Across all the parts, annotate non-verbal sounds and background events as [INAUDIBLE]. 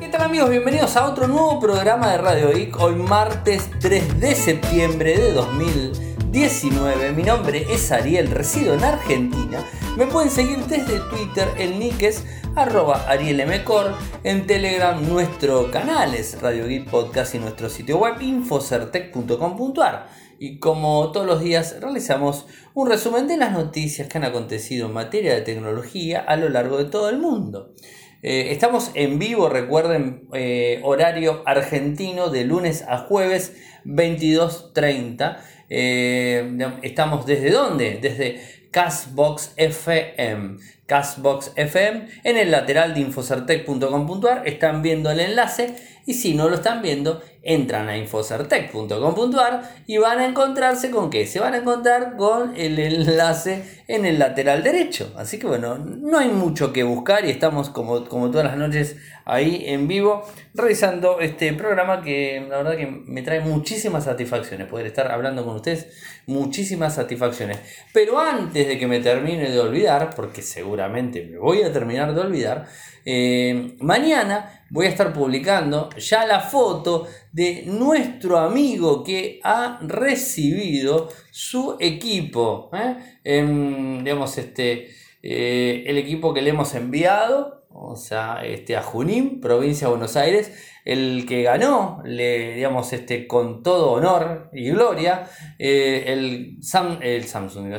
¿Qué tal amigos? Bienvenidos a otro nuevo programa de Radio Geek. Hoy martes 3 de septiembre de 2019. Mi nombre es Ariel, resido en Argentina. Me pueden seguir desde Twitter, el nick es arroba arielmcor. En Telegram nuestro canal es Radio Geek Podcast y nuestro sitio web infocertec.com.ar. Y como todos los días realizamos un resumen de las noticias que han acontecido en materia de tecnología a lo largo de todo el mundo. Eh, estamos en vivo, recuerden, eh, horario argentino de lunes a jueves 22.30. Eh, estamos desde dónde? Desde Castbox FM. Castbox FM en el lateral de infocertec.com.ar están viendo el enlace y si no lo están viendo entran a infocertec.com.ar y van a encontrarse con qué? Se van a encontrar con el enlace en el lateral derecho. Así que bueno, no hay mucho que buscar y estamos como, como todas las noches ahí en vivo realizando este programa que la verdad que me trae muchísimas satisfacciones poder estar hablando con ustedes, muchísimas satisfacciones. Pero antes de que me termine de olvidar, porque seguramente me voy a terminar de olvidar, eh, mañana voy a estar publicando ya la foto de nuestro amigo que ha recibido su equipo. ¿eh? Em, digamos, este, eh, el equipo que le hemos enviado o sea, este, a Junín, provincia de Buenos Aires, el que ganó, le, digamos, este, con todo honor y gloria, eh, el, el Samsung,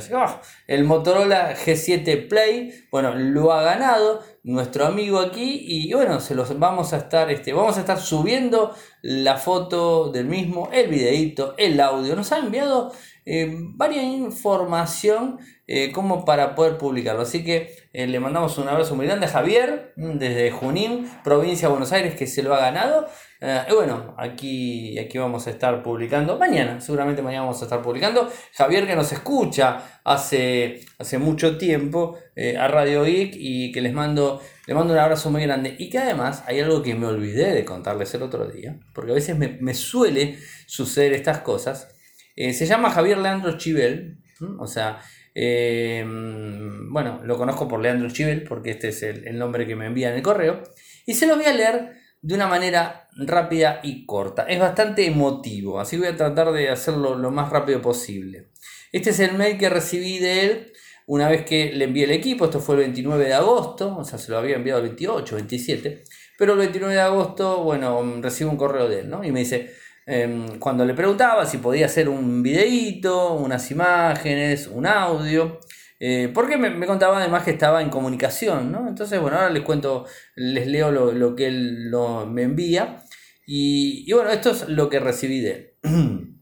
el Motorola G7 Play, bueno, lo ha ganado nuestro amigo aquí y bueno, se los vamos a estar, este, vamos a estar subiendo la foto del mismo, el videito, el audio, nos ha enviado eh, varias información eh, como para poder publicarlo. Así que eh, le mandamos un abrazo muy grande a Javier mm, desde Junín, provincia de Buenos Aires, que se lo ha ganado. y bueno, aquí, aquí vamos a estar publicando mañana, seguramente mañana vamos a estar publicando. Javier que nos escucha hace, hace mucho tiempo a Radio Geek y que les mando, le mando un abrazo muy grande. Y que además hay algo que me olvidé de contarles el otro día, porque a veces me, me suele suceder estas cosas. Eh, se llama Javier Leandro Chivel, o sea, eh, bueno, lo conozco por Leandro Chivel, porque este es el, nombre que me envía en el correo, y se lo voy a leer de una manera rápida y corta. Es bastante emotivo, así voy a tratar de hacerlo lo más rápido posible. Este es el mail que recibí de él una vez que le envié el equipo, esto fue el 29 de agosto, o sea, se lo había enviado el 28, 27, pero el 29 de agosto, bueno, recibo un correo de él, ¿no? Y me dice, Em, cuando le preguntaba si podía hacer un videíto, unas imágenes, un audio, eh, porque me, contaba además que estaba en comunicación, ¿no? Entonces, bueno, ahora les cuento, les leo lo, que él me envía. Y, bueno, esto es lo que recibí de él. [CLEARS THROAT]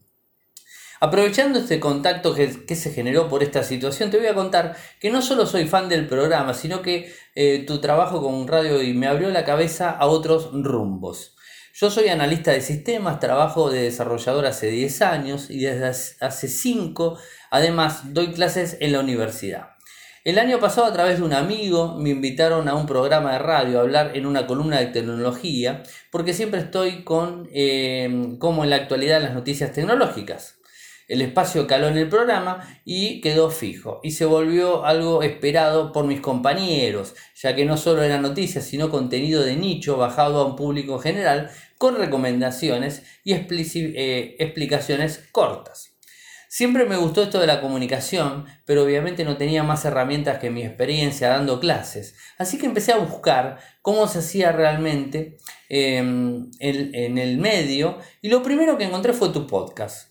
Aprovechando este contacto que, se generó por esta situación, te voy a contar que no solo soy fan del programa, sino que eh, tu trabajo con radio y me abrió la cabeza a otros rumbos. Yo soy analista de sistemas, trabajo de desarrollador hace 10 años y desde hace 5 además doy clases en la universidad. El año pasado a través de un amigo me invitaron a un programa de radio a hablar en una columna de tecnología porque siempre estoy con, eh, como en la actualidad, las noticias tecnológicas. El espacio caló en el programa y quedó fijo y se volvió algo esperado por mis compañeros, ya que no solo era noticias, sino contenido de nicho bajado a un público general con recomendaciones y eh, explicaciones cortas. Siempre me gustó esto de la comunicación, pero obviamente no tenía más herramientas que mi experiencia dando clases. Así que empecé a buscar cómo se hacía realmente em, en el medio y lo primero que encontré fue tu podcast.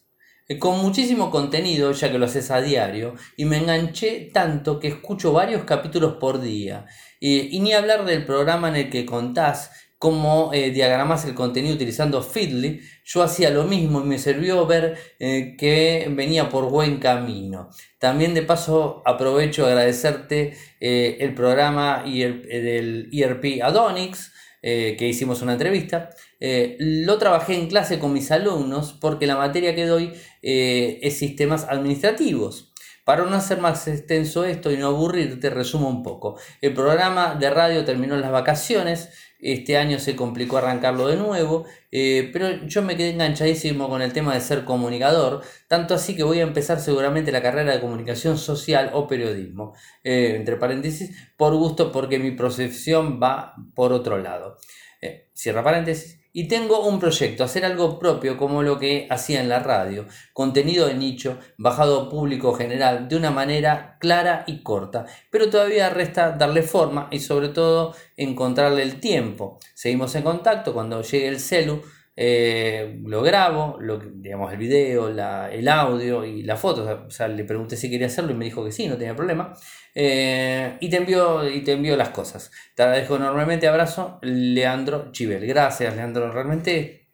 Eh, con muchísimo contenido, ya que lo haces a diario, y me enganché tanto que escucho varios capítulos por día. y ni hablar del programa en el que contás cómo eh, diagramas el contenido utilizando Feedly, yo hacía lo mismo y me sirvió ver eh, que venía por buen camino. También de paso aprovecho agradecerte el programa del ERP Adonix, que hicimos una entrevista, eh, lo trabajé en clase con mis alumnos porque la materia que doy eh, sistemas administrativos. Para no hacer más extenso esto y no aburrirte, resumo un poco. El programa de radio terminó las vacaciones, este año se complicó arrancarlo de nuevo, eh, pero yo me quedé enganchadísimo con el tema de ser comunicador, tanto así que voy a empezar seguramente la carrera de comunicación social o periodismo, entre paréntesis, por gusto porque mi profesión va por otro lado. Eh, cierra paréntesis. Y tengo un proyecto, hacer algo propio como lo que hacía en la radio, contenido de nicho, bajado público general, de una manera clara y corta, pero todavía resta darle forma y sobre todo encontrarle el tiempo. Seguimos en contacto cuando llegue el celu eh, lo grabo, lo, digamos, el video, el audio y la foto. O sea, le pregunté si quería hacerlo y me dijo que sí, no tenía problema. Eh, y, te envío, y te envío las cosas. Te agradezco enormemente. Abrazo, Leandro Chivel. Gracias, Leandro. Realmente.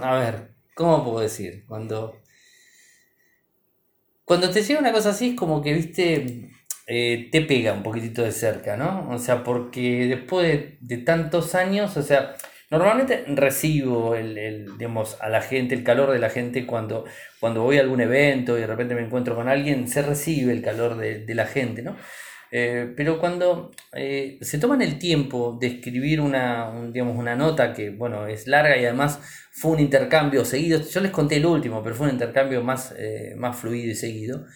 a ver, ¿cómo puedo decir? Cuando. Cuando te llega una cosa así, es como que, viste, eh, te pega un poquitito de cerca, ¿no? O sea, porque después de, de tantos años, o sea, Normalmente recibo el, digamos, a la gente, el calor de la gente cuando, cuando voy a algún evento y de repente me encuentro con alguien, se recibe el calor de, la gente, ¿no? Eh, pero cuando eh, se toman el tiempo de escribir una, digamos, una nota que, bueno, es larga y además fue un intercambio seguido, yo les conté el último, pero fue un intercambio más, eh, más fluido y seguido,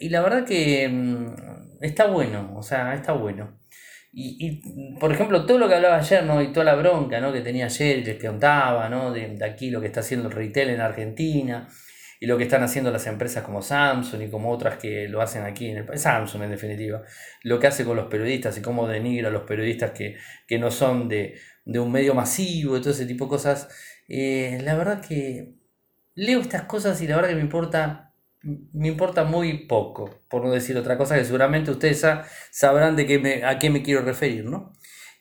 y la verdad que mm, está bueno, o sea, está bueno. Y, por ejemplo, todo lo que hablaba ayer, ¿no? Y toda la bronca, ¿no? Que tenía ayer y les contaba, ¿no? De, aquí lo que está haciendo el retail en Argentina y lo que están haciendo las empresas como Samsung y como otras que lo hacen aquí en el país, Samsung en definitiva, lo que hace con los periodistas y cómo denigra a los periodistas que, no son de, un medio masivo y todo ese tipo de cosas. Eh, la verdad que leo estas cosas y la verdad que me importa me importa muy poco, por no decir otra cosa que seguramente ustedes sabrán de qué me, a qué me quiero referir, ¿no?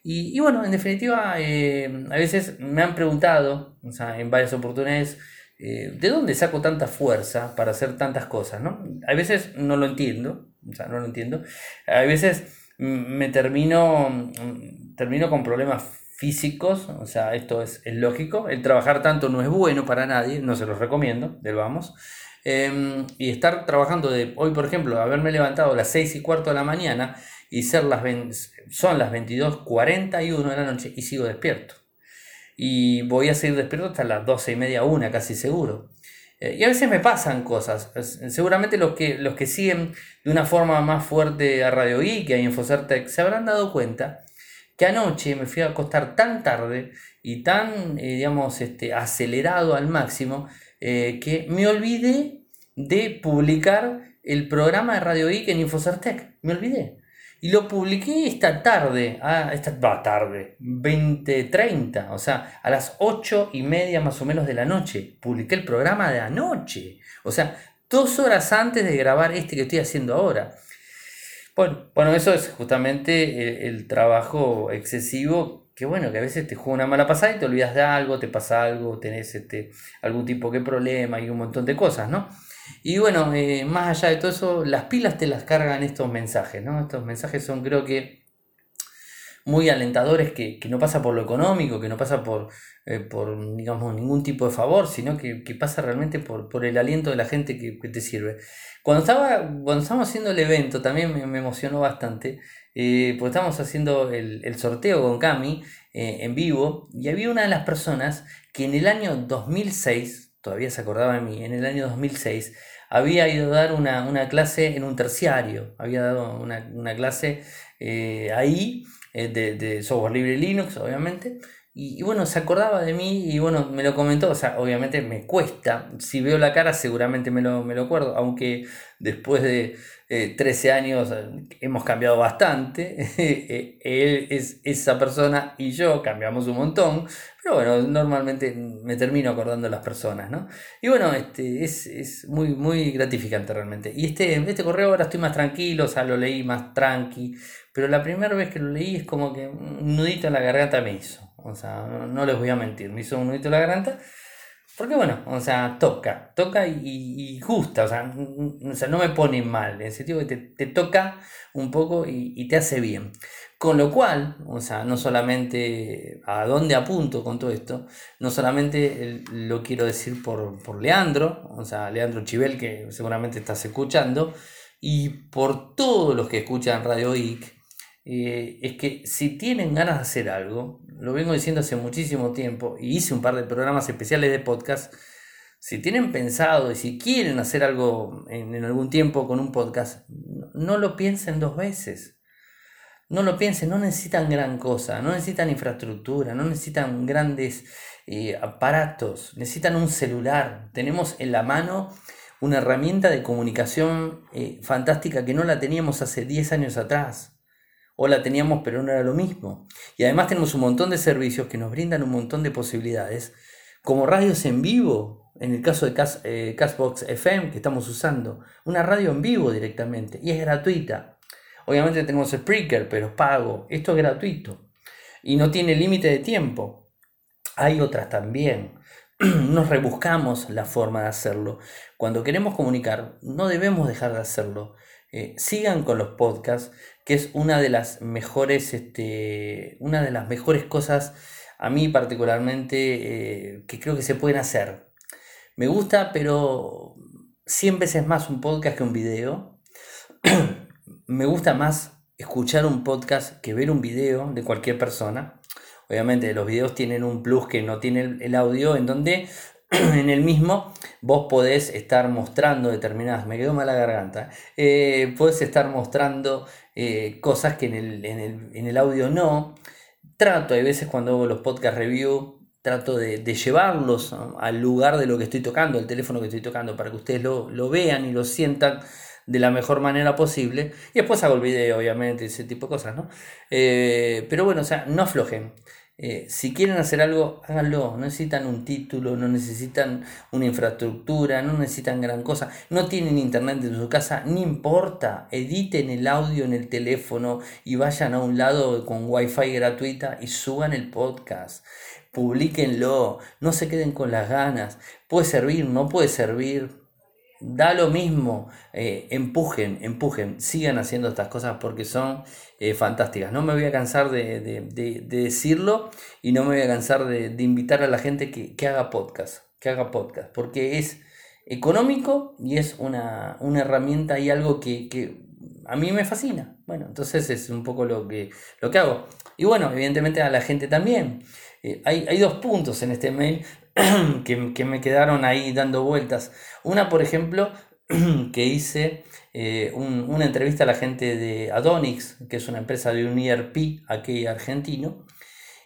Y, bueno, en definitiva, eh, a veces me han preguntado, o sea, en varias oportunidades, eh, ¿de dónde saco tanta fuerza para hacer tantas cosas, no? A veces no lo entiendo, o sea, no lo entiendo. A veces me termino, termino con problemas físicos, o sea, esto es, es lógico. El trabajar tanto no es bueno para nadie, no se los recomiendo, del vamos. Em, y estar trabajando de hoy, por ejemplo, haberme levantado a las 6 y cuarto de la mañana y ser las son las 22.41 de la noche y sigo despierto. Y voy a seguir despierto hasta las 12 y media, una, casi seguro. Eh, y a veces me pasan cosas. Seguramente los que, los que siguen de una forma más fuerte a Radio Geek y a Infocertec se habrán dado cuenta que anoche me fui a acostar tan tarde y tan, eh, digamos, este, acelerado al máximo eh, que me olvidé de publicar el programa de Radio Geek en Infocertec. Me olvidé. Y lo publiqué esta tarde, ah, esta tarde, 20.30, o sea, a las 8 y media más o menos de la noche. Publiqué el programa de anoche. O sea, dos horas antes de grabar este que estoy haciendo ahora. Bueno, bueno eso es justamente el trabajo excesivo que bueno, que a veces te juega una mala pasada y te olvidas de algo, te pasa algo, tenés este, algún tipo de problema y un montón de cosas, ¿no? Y bueno, eh, más allá de todo eso, las pilas te las cargan estos mensajes, ¿no? Estos mensajes son creo que muy alentadores, que, no pasa por lo económico, que no pasa por, eh, por digamos, ningún tipo de favor, sino que, pasa realmente por, por, el aliento de la gente que, te sirve. Cuando, estaba, cuando estábamos haciendo el evento, también me emocionó bastante, eh, pues estábamos haciendo el, sorteo con Cami eh, en vivo y había una de las personas que en el año 2006, todavía se acordaba de mí, en el año 2006 había ido a dar una, clase en un terciario, había dado una, clase eh, ahí de, de, software libre Linux, obviamente. Y, bueno, se acordaba de mí y bueno, me lo comentó, o sea, obviamente me cuesta, si veo la cara seguramente me lo, me lo acuerdo, aunque después de, 13 eh, años eh, hemos cambiado bastante. [LAUGHS] Eh, él es esa persona y yo cambiamos un montón. Pero bueno, normalmente me termino acordando las personas, ¿no? Y bueno, este, es, muy, muy gratificante realmente. Y este, este correo ahora estoy más tranquilo, o sea, lo leí más tranqui. Pero la primera vez que lo leí es como que un nudito en la garganta me hizo. O sea, no, les voy a mentir, me hizo un nudito la garganta. Porque bueno, o sea, toca, toca y, gusta, o sea, no me pone mal, en el sentido que te, toca un poco y, te hace bien. Con lo cual, o sea, no solamente a dónde apunto con todo esto, no solamente lo quiero decir por, por Leandro, o sea, Leandro Chivel, que seguramente estás escuchando, y por todos los que escuchan Radio IC, eh, es que si tienen ganas de hacer algo, lo vengo diciendo hace muchísimo tiempo y hice un par de programas especiales de podcast, si tienen pensado y si quieren hacer algo en, algún tiempo con un podcast, no, lo piensen dos veces. no lo piensen, no necesitan gran cosa, no necesitan infraestructura, no necesitan grandes eh, aparatos, necesitan un celular. Tenemos en la mano una herramienta de comunicación eh, fantástica que no la teníamos hace 10 años atrás. O la teníamos pero no era lo mismo. Y además tenemos un montón de servicios que nos brindan un montón de posibilidades, como radios en vivo, en el caso de eh, Castbox FM que estamos usando, una radio en vivo directamente y es gratuita. Obviamente tenemos Spreaker, pero pago. Esto es gratuito y no tiene límite de tiempo. Hay otras también. [CLEARS THROAT] Nos rebuscamos la forma de hacerlo. Cuando queremos comunicar, no debemos dejar de hacerlo. Eh, sigan con los podcasts, que es una de las mejores, este, una de las mejores cosas a mí particularmente eh, que creo que se pueden hacer. Me gusta, pero 100 veces más un podcast que un video. [CLEARS THROAT] Me gusta más escuchar un podcast que ver un video de cualquier persona. Obviamente los videos tienen un plus que no tiene el audio, en donde [CLEARS THROAT] en el mismo vos podés estar mostrando determinadas, me quedó mala garganta, eh, podés estar mostrando eh, cosas que en el, en, el, audio no. Trato, hay veces cuando hago los podcast review, trato de, llevarlos al lugar de lo que estoy tocando, el teléfono que estoy tocando, para que ustedes lo, lo vean y lo sientan de la mejor manera posible. Y después hago el video, obviamente, ese tipo de cosas, ¿no? Eh, pero bueno, o sea, no aflojen. Eh, si quieren hacer algo, háganlo. No necesitan un título, no necesitan una infraestructura, no necesitan gran cosa. No tienen internet en su casa, no importa. Editen el audio en el teléfono y vayan a un lado con wifi gratuita y suban el podcast. Publíquenlo, no se queden con las ganas. Puede servir, no puede servir da lo mismo, eh, empujen, empujen, sigan haciendo estas cosas porque son eh, fantásticas. No me voy a cansar de, decirlo y no me voy a cansar de, invitar a la gente que, haga podcast, que haga podcast, porque es económico y es una, herramienta y algo que, a mí me fascina. Bueno, entonces es un poco lo que, lo que hago. Y bueno, evidentemente a la gente también. Eh, hay, hay dos puntos en este mail [CLEARS THROAT] que, me quedaron ahí dando vueltas. Una, por ejemplo, [CLEARS THROAT] que hice eh, una entrevista a la gente de Adonix, que es una empresa de un ERP aquí argentino,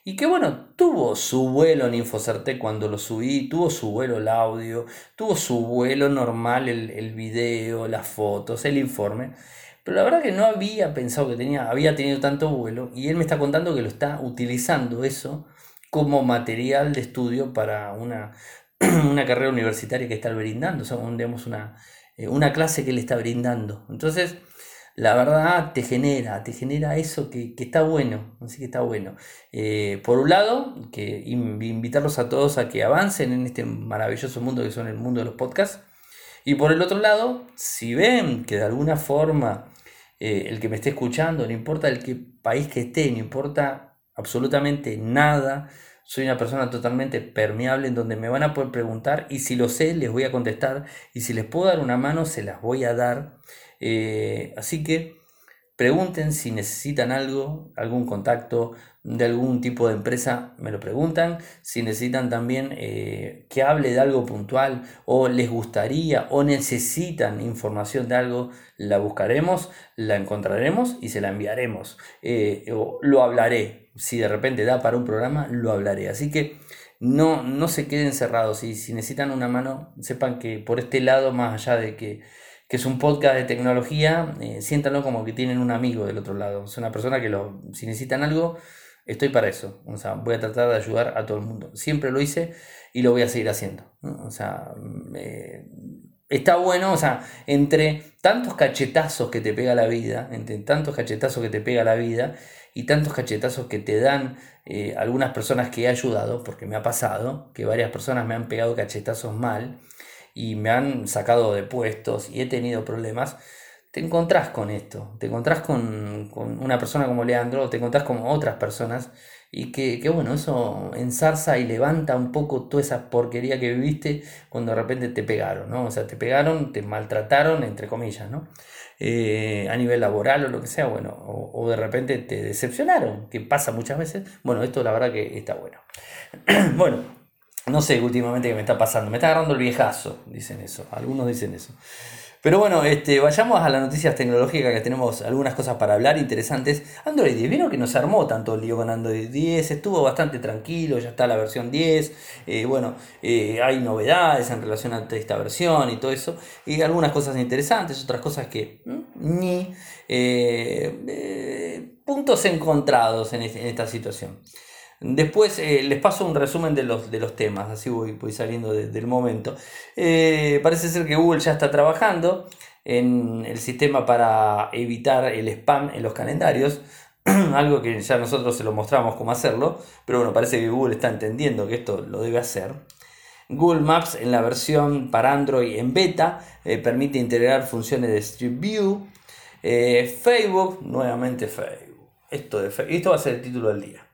y que bueno, tuvo su vuelo en Infocertec cuando lo subí, tuvo su vuelo el audio, tuvo su vuelo normal el, el video, las fotos, el informe. Pero la verdad que no había pensado que tenía, había tenido tanto vuelo y él me está contando que lo está utilizando eso como material de estudio para una, [CLEARS THROAT] una carrera universitaria que está brindando, o sea, una, eh, una clase que él está brindando. Entonces, la verdad te genera, te genera eso que, está bueno, así que está bueno. Eh, por un lado, que invitarlos a todos a que avancen en este maravilloso mundo que son el mundo de los podcasts. Y por el otro lado, si ven que de alguna forma eh, el que me esté escuchando, no importa el qué país que esté, no importa absolutamente nada. Soy una persona totalmente permeable en donde me van a poder preguntar y si lo sé les voy a contestar y si les puedo dar una mano se las voy a dar. Eh, así que pregunten si necesitan algo, algún contacto de algún tipo de empresa, me lo preguntan. Si necesitan también eh, que hable de algo puntual o les gustaría o necesitan información de algo, la buscaremos, la encontraremos y se la enviaremos. Eh, o lo hablaré, si de repente da para un programa, lo hablaré. Así que no, no se queden cerrados y si necesitan una mano, sepan que por este lado, más allá de que, es un podcast de tecnología, eh, siéntanlo como que tienen un amigo del otro lado. Es una persona que lo, si necesitan algo, estoy para eso. O sea, voy a tratar de ayudar a todo el mundo. Siempre lo hice y lo voy a seguir haciendo. O sea, eh, está bueno, o sea, entre tantos cachetazos que te pega la vida, entre tantos cachetazos que te pega la vida, y tantos cachetazos que te dan eh, algunas personas que he ayudado, porque me ha pasado que varias personas me han pegado cachetazos mal y me han sacado de puestos y he tenido problemas, te encontrás con esto, te encontrás con, con una persona como Leandro, te encontrás con otras personas y que, que, bueno, eso ensarza y levanta un poco toda esa porquería que viviste cuando de repente te pegaron, ¿no? O sea, te pegaron, te maltrataron, entre comillas, ¿no? Eh, a nivel laboral o lo que sea, bueno, o, de repente te decepcionaron, que pasa muchas veces. Bueno, esto la verdad que está bueno. [CLEARS THROAT] bueno, no sé últimamente qué me está pasando, me está agarrando el viejazo, dicen eso, algunos dicen eso. Pero bueno, este, vayamos a las noticias tecnológicas que tenemos algunas cosas para hablar interesantes. Android 10, vieron que no se armó tanto el lío con Android 10, estuvo bastante tranquilo, ya está la versión 10. Eh, bueno, eh, hay novedades en relación a esta versión y todo eso. Y algunas cosas interesantes, otras cosas que ni eh, puntos encontrados en, en esta situación. Después eh, les paso un resumen de los, de los temas, así voy, voy saliendo del momento. Eh, parece ser que Google ya está trabajando en el sistema para evitar el spam en los calendarios, [CLEARS THROAT] algo que ya nosotros se lo mostramos cómo hacerlo, pero bueno, parece que Google está entendiendo que esto lo debe hacer. Google Maps en la versión para Android en beta eh, permite integrar funciones de Street View. Facebook, nuevamente Facebook. Esto. Esto va a ser el título del día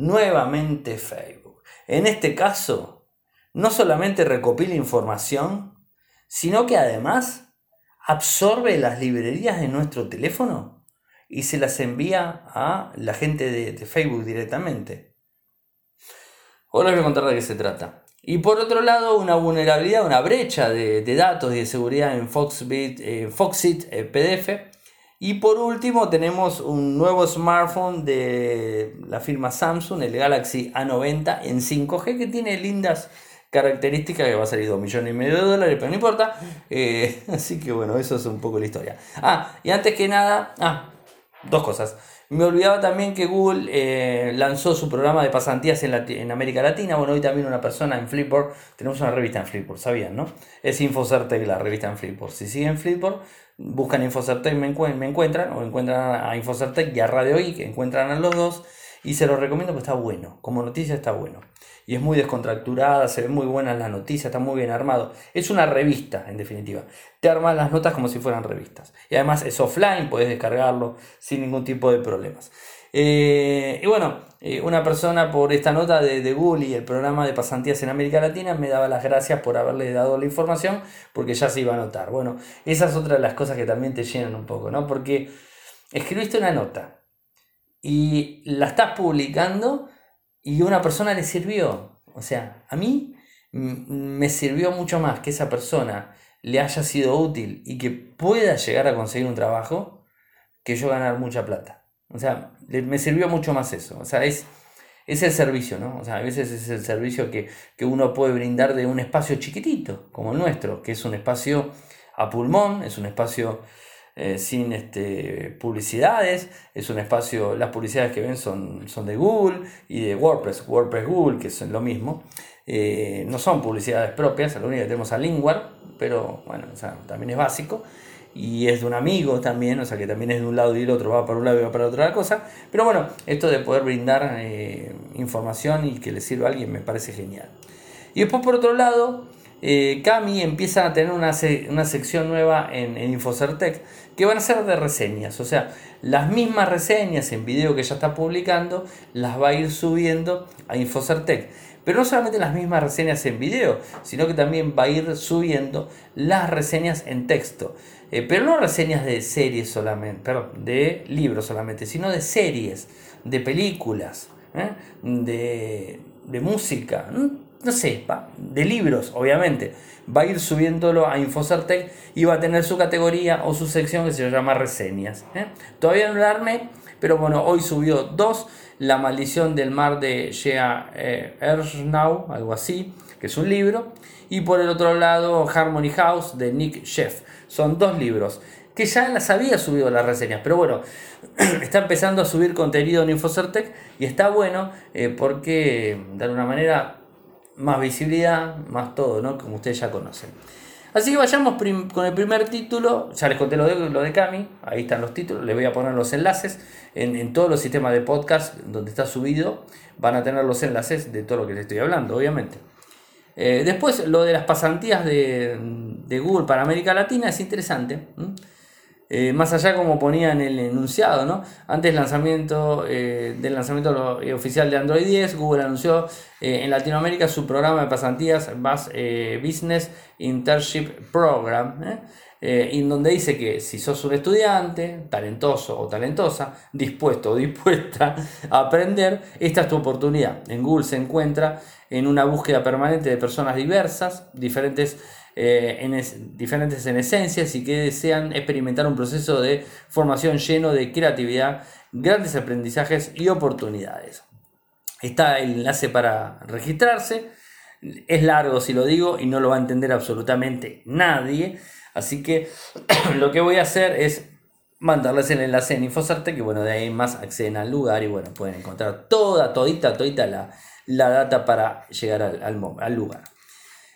nuevamente Facebook. En este caso, no solamente recopila información, sino que además absorbe las librerías de nuestro teléfono y se las envía a la gente de, Facebook directamente. Ahora les voy a contar de qué se trata. Y por otro lado, una vulnerabilidad, una brecha de, datos y de seguridad en Foxbit, Foxit eh, PDF y por último tenemos un nuevo smartphone de la firma Samsung, el Galaxy A90 en 5G, que tiene lindas características que va a salir 2 millones y medio de dólares, pero no importa. Eh, [LAUGHS] así que bueno, eso es un poco la historia. Ah, y antes que nada, ah, dos cosas. Me olvidaba también que Google eh, lanzó su programa de pasantías en, en, América Latina. Bueno, hoy también una persona en Flipboard, tenemos una revista en Flipboard, ¿sabían, no? Es Infocertec la revista en Flipboard. Si siguen Flipboard, buscan Infocertec, me, me encuentran, o encuentran a Infocertec y a Radio I, que encuentran a los dos, y se los recomiendo porque está bueno, como noticia está bueno. Y es muy descontracturada, se ven muy buenas las noticias, está muy bien armado. Es una revista, en definitiva. Te arman las notas como si fueran revistas. Y además es offline, puedes descargarlo sin ningún tipo de problemas. Eh, y bueno, eh, una persona por esta nota de, de, Google y el programa de pasantías en América Latina me daba las gracias por haberle dado la información porque ya se iba a notar. Bueno, esa es otra de las cosas que también te llenan un poco, ¿no? Porque escribiste una nota y la estás publicando y una persona le sirvió. O sea, a mí me sirvió mucho más que esa persona le haya sido útil y que pueda llegar a conseguir un trabajo que yo ganar mucha plata. O sea, me sirvió mucho más eso. O sea, es, es el servicio, ¿no? O sea, a veces es el servicio que, uno puede brindar de un espacio chiquitito, como el nuestro, que es un espacio a pulmón, es un espacio eh, sin este, publicidades, es un espacio, las publicidades que ven son, son de Google y de WordPress, WordPress Google, que son lo mismo. Eh, no son publicidades propias, lo único que tenemos a Lingwar, pero bueno, o sea, también es básico y es de un amigo también, o sea que también es de un lado y el otro, va para un lado y va para otra cosa. Pero bueno, esto de poder brindar eh, información y que le sirva a alguien me parece genial. Y después por otro lado, eh, Cami empieza a tener una, una sección nueva en, en, Infocertec que van a ser de reseñas, o sea, las mismas reseñas en video que ya está publicando, las va a ir subiendo a Infocertec. Pero no solamente las mismas reseñas en video, sino que también va a ir subiendo las reseñas en texto. Eh, pero no reseñas de series solamente, perdón, de libros solamente, sino de series, de películas, ¿eh? de, de, música, no sé, de libros, obviamente. Va a ir subiéndolo a Infocertec y va a tener su categoría o su sección que se llama reseñas. ¿eh? Todavía no la armé, pero bueno, hoy subió dos. La maldición del mar de Shea Ersnau, algo así, que es un libro. Y por el otro lado, Harmony House de Nick Sheff. Son dos libros que ya las había subido las reseñas, pero bueno, [CLEARS THROAT] está empezando a subir contenido en Infocertec y está bueno eh, porque de alguna manera más visibilidad, más todo, ¿no? Como ustedes ya conocen. Así que vayamos con el primer título, ya les conté lo de, lo de Cami, ahí están los títulos, les voy a poner los enlaces en, en todos los sistemas de podcast donde está subido, van a tener los enlaces de todo lo que les estoy hablando, obviamente. Eh, después, lo de las pasantías de, Google para América Latina es interesante. Eh, más allá como ponía en el enunciado, ¿no? Antes lanzamiento, eh, del lanzamiento oficial de Android 10, Google anunció en Latinoamérica su programa de pasantías Business Internship Program, en donde dice que si sos un estudiante, talentoso o talentosa, dispuesto o dispuesta a aprender, esta es tu oportunidad. En Google se encuentra en una búsqueda permanente de personas diversas, diferentes eh, en diferentes en esencias y que desean experimentar un proceso de formación lleno de creatividad, grandes aprendizajes y oportunidades. Está el enlace para registrarse. Es largo si lo digo y no lo va a entender absolutamente nadie. Así que [CLEARS THROAT] lo que voy a hacer es mandarles el enlace en Infocerte, que bueno, de ahí más acceden al lugar y bueno, pueden encontrar toda, todita, todita la, la data para llegar al, al, lugar.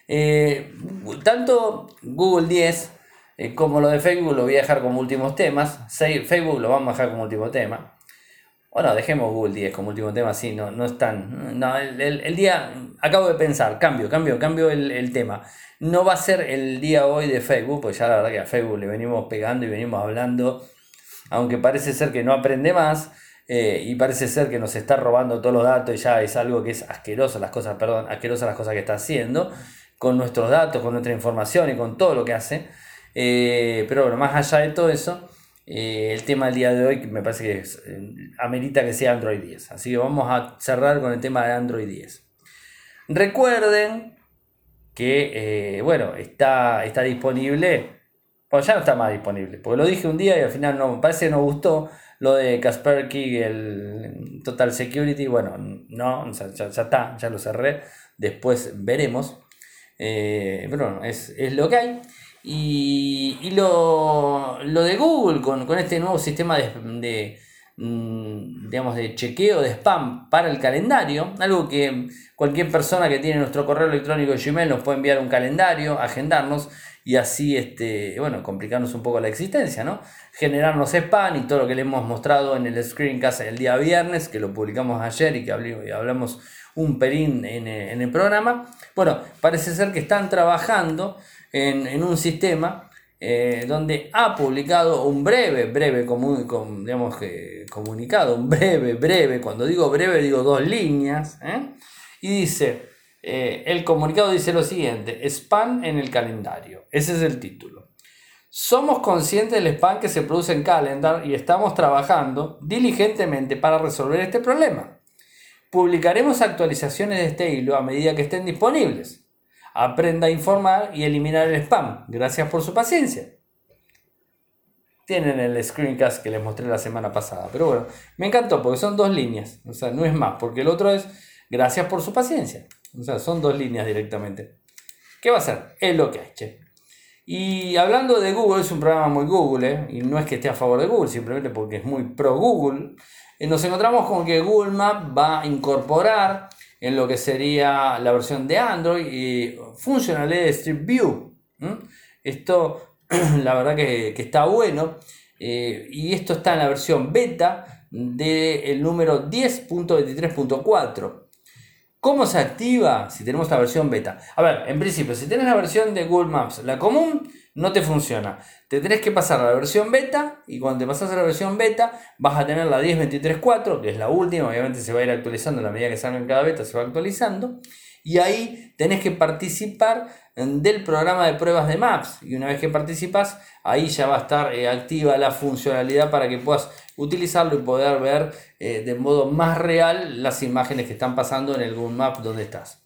Eh, tanto Google 10 eh, como lo de Facebook lo voy a dejar como últimos temas. Facebook lo vamos a dejar como último tema. Bueno, dejemos Google 10 como último tema, sí, no, no están. No, el, día, acabo de pensar, cambio, cambio, cambio el, el, tema. No va a ser el día hoy de Facebook, pues ya la verdad que a Facebook le venimos pegando y venimos hablando, aunque parece ser que no aprende más. Eh, y parece ser que nos está robando todos los datos y ya es algo que es asqueroso las cosas, perdón, asquerosa las cosas que está haciendo con nuestros datos, con nuestra información y con todo lo que hace. Eh, pero bueno, más allá de todo eso, eh, el tema del día de hoy me parece que amerita que sea Android 10. Así que vamos a cerrar con el tema de Android 10. Recuerden que, bueno, está, está disponible. Bueno, ya no está más disponible, porque lo dije un día y al final no, parece que no gustó lo de Kaspersky, el Total Security, bueno, no, ya, está, ya lo cerré. Después veremos. Eh, pero bueno, es, lo que hay. Y, lo, de Google con, este nuevo sistema de, mm, digamos, de chequeo de spam para el calendario, algo que cualquier persona que tiene nuestro correo electrónico Gmail nos puede enviar un calendario, agendarnos y así, este, bueno, complicarnos un poco la existencia, ¿no? Generarnos spam y todo lo que le hemos mostrado en el screencast el día viernes, que lo publicamos ayer y que hablamos un pelín en, el programa. Bueno, parece ser que están trabajando en, un sistema eh, donde ha publicado un breve, breve, digamos que comunicado, un breve, breve, cuando digo breve digo dos líneas, ¿eh? y dice, eh, el comunicado dice lo siguiente, spam en el calendario. Ese es el título. Somos conscientes del spam que se produce en Calendar y estamos trabajando diligentemente para resolver este problema. Publicaremos actualizaciones de este hilo a medida que estén disponibles. Aprenda a informar y eliminar el spam. Gracias por su paciencia. Tienen el screencast que les mostré la semana pasada. Pero bueno, me encantó porque son dos líneas. O sea, no es más, porque el otro es gracias por su paciencia. O sea, son dos líneas directamente. ¿Qué va a ser? Es lo que hay, che. Y hablando de Google, es un programa muy Google, ¿eh? y no es que esté a favor de Google, simplemente porque es muy pro Google. Nos encontramos con que Google Maps va a incorporar en lo que sería la versión de Android y funcionalidad de Street View. Esto, [CLEARS THROAT] la verdad que, está bueno. Eh, y esto está en la versión beta del número 10.23.4. ¿Cómo se activa si tenemos la versión beta? A ver, en principio, si tienes la versión de Google Maps, la común, no te funciona. Te tenés que pasar a la versión beta y cuando te pasas a la versión beta vas a tener la 10.23.4, que es la última, obviamente se va a ir actualizando a la medida que salgan cada beta, se va actualizando. Y ahí tenés que participar del programa de pruebas de Maps. Y una vez que participas, ahí ya va a estar eh, activa la funcionalidad para que puedas utilizarlo y poder ver eh, de modo más real las imágenes que están pasando en el Google Maps donde estás.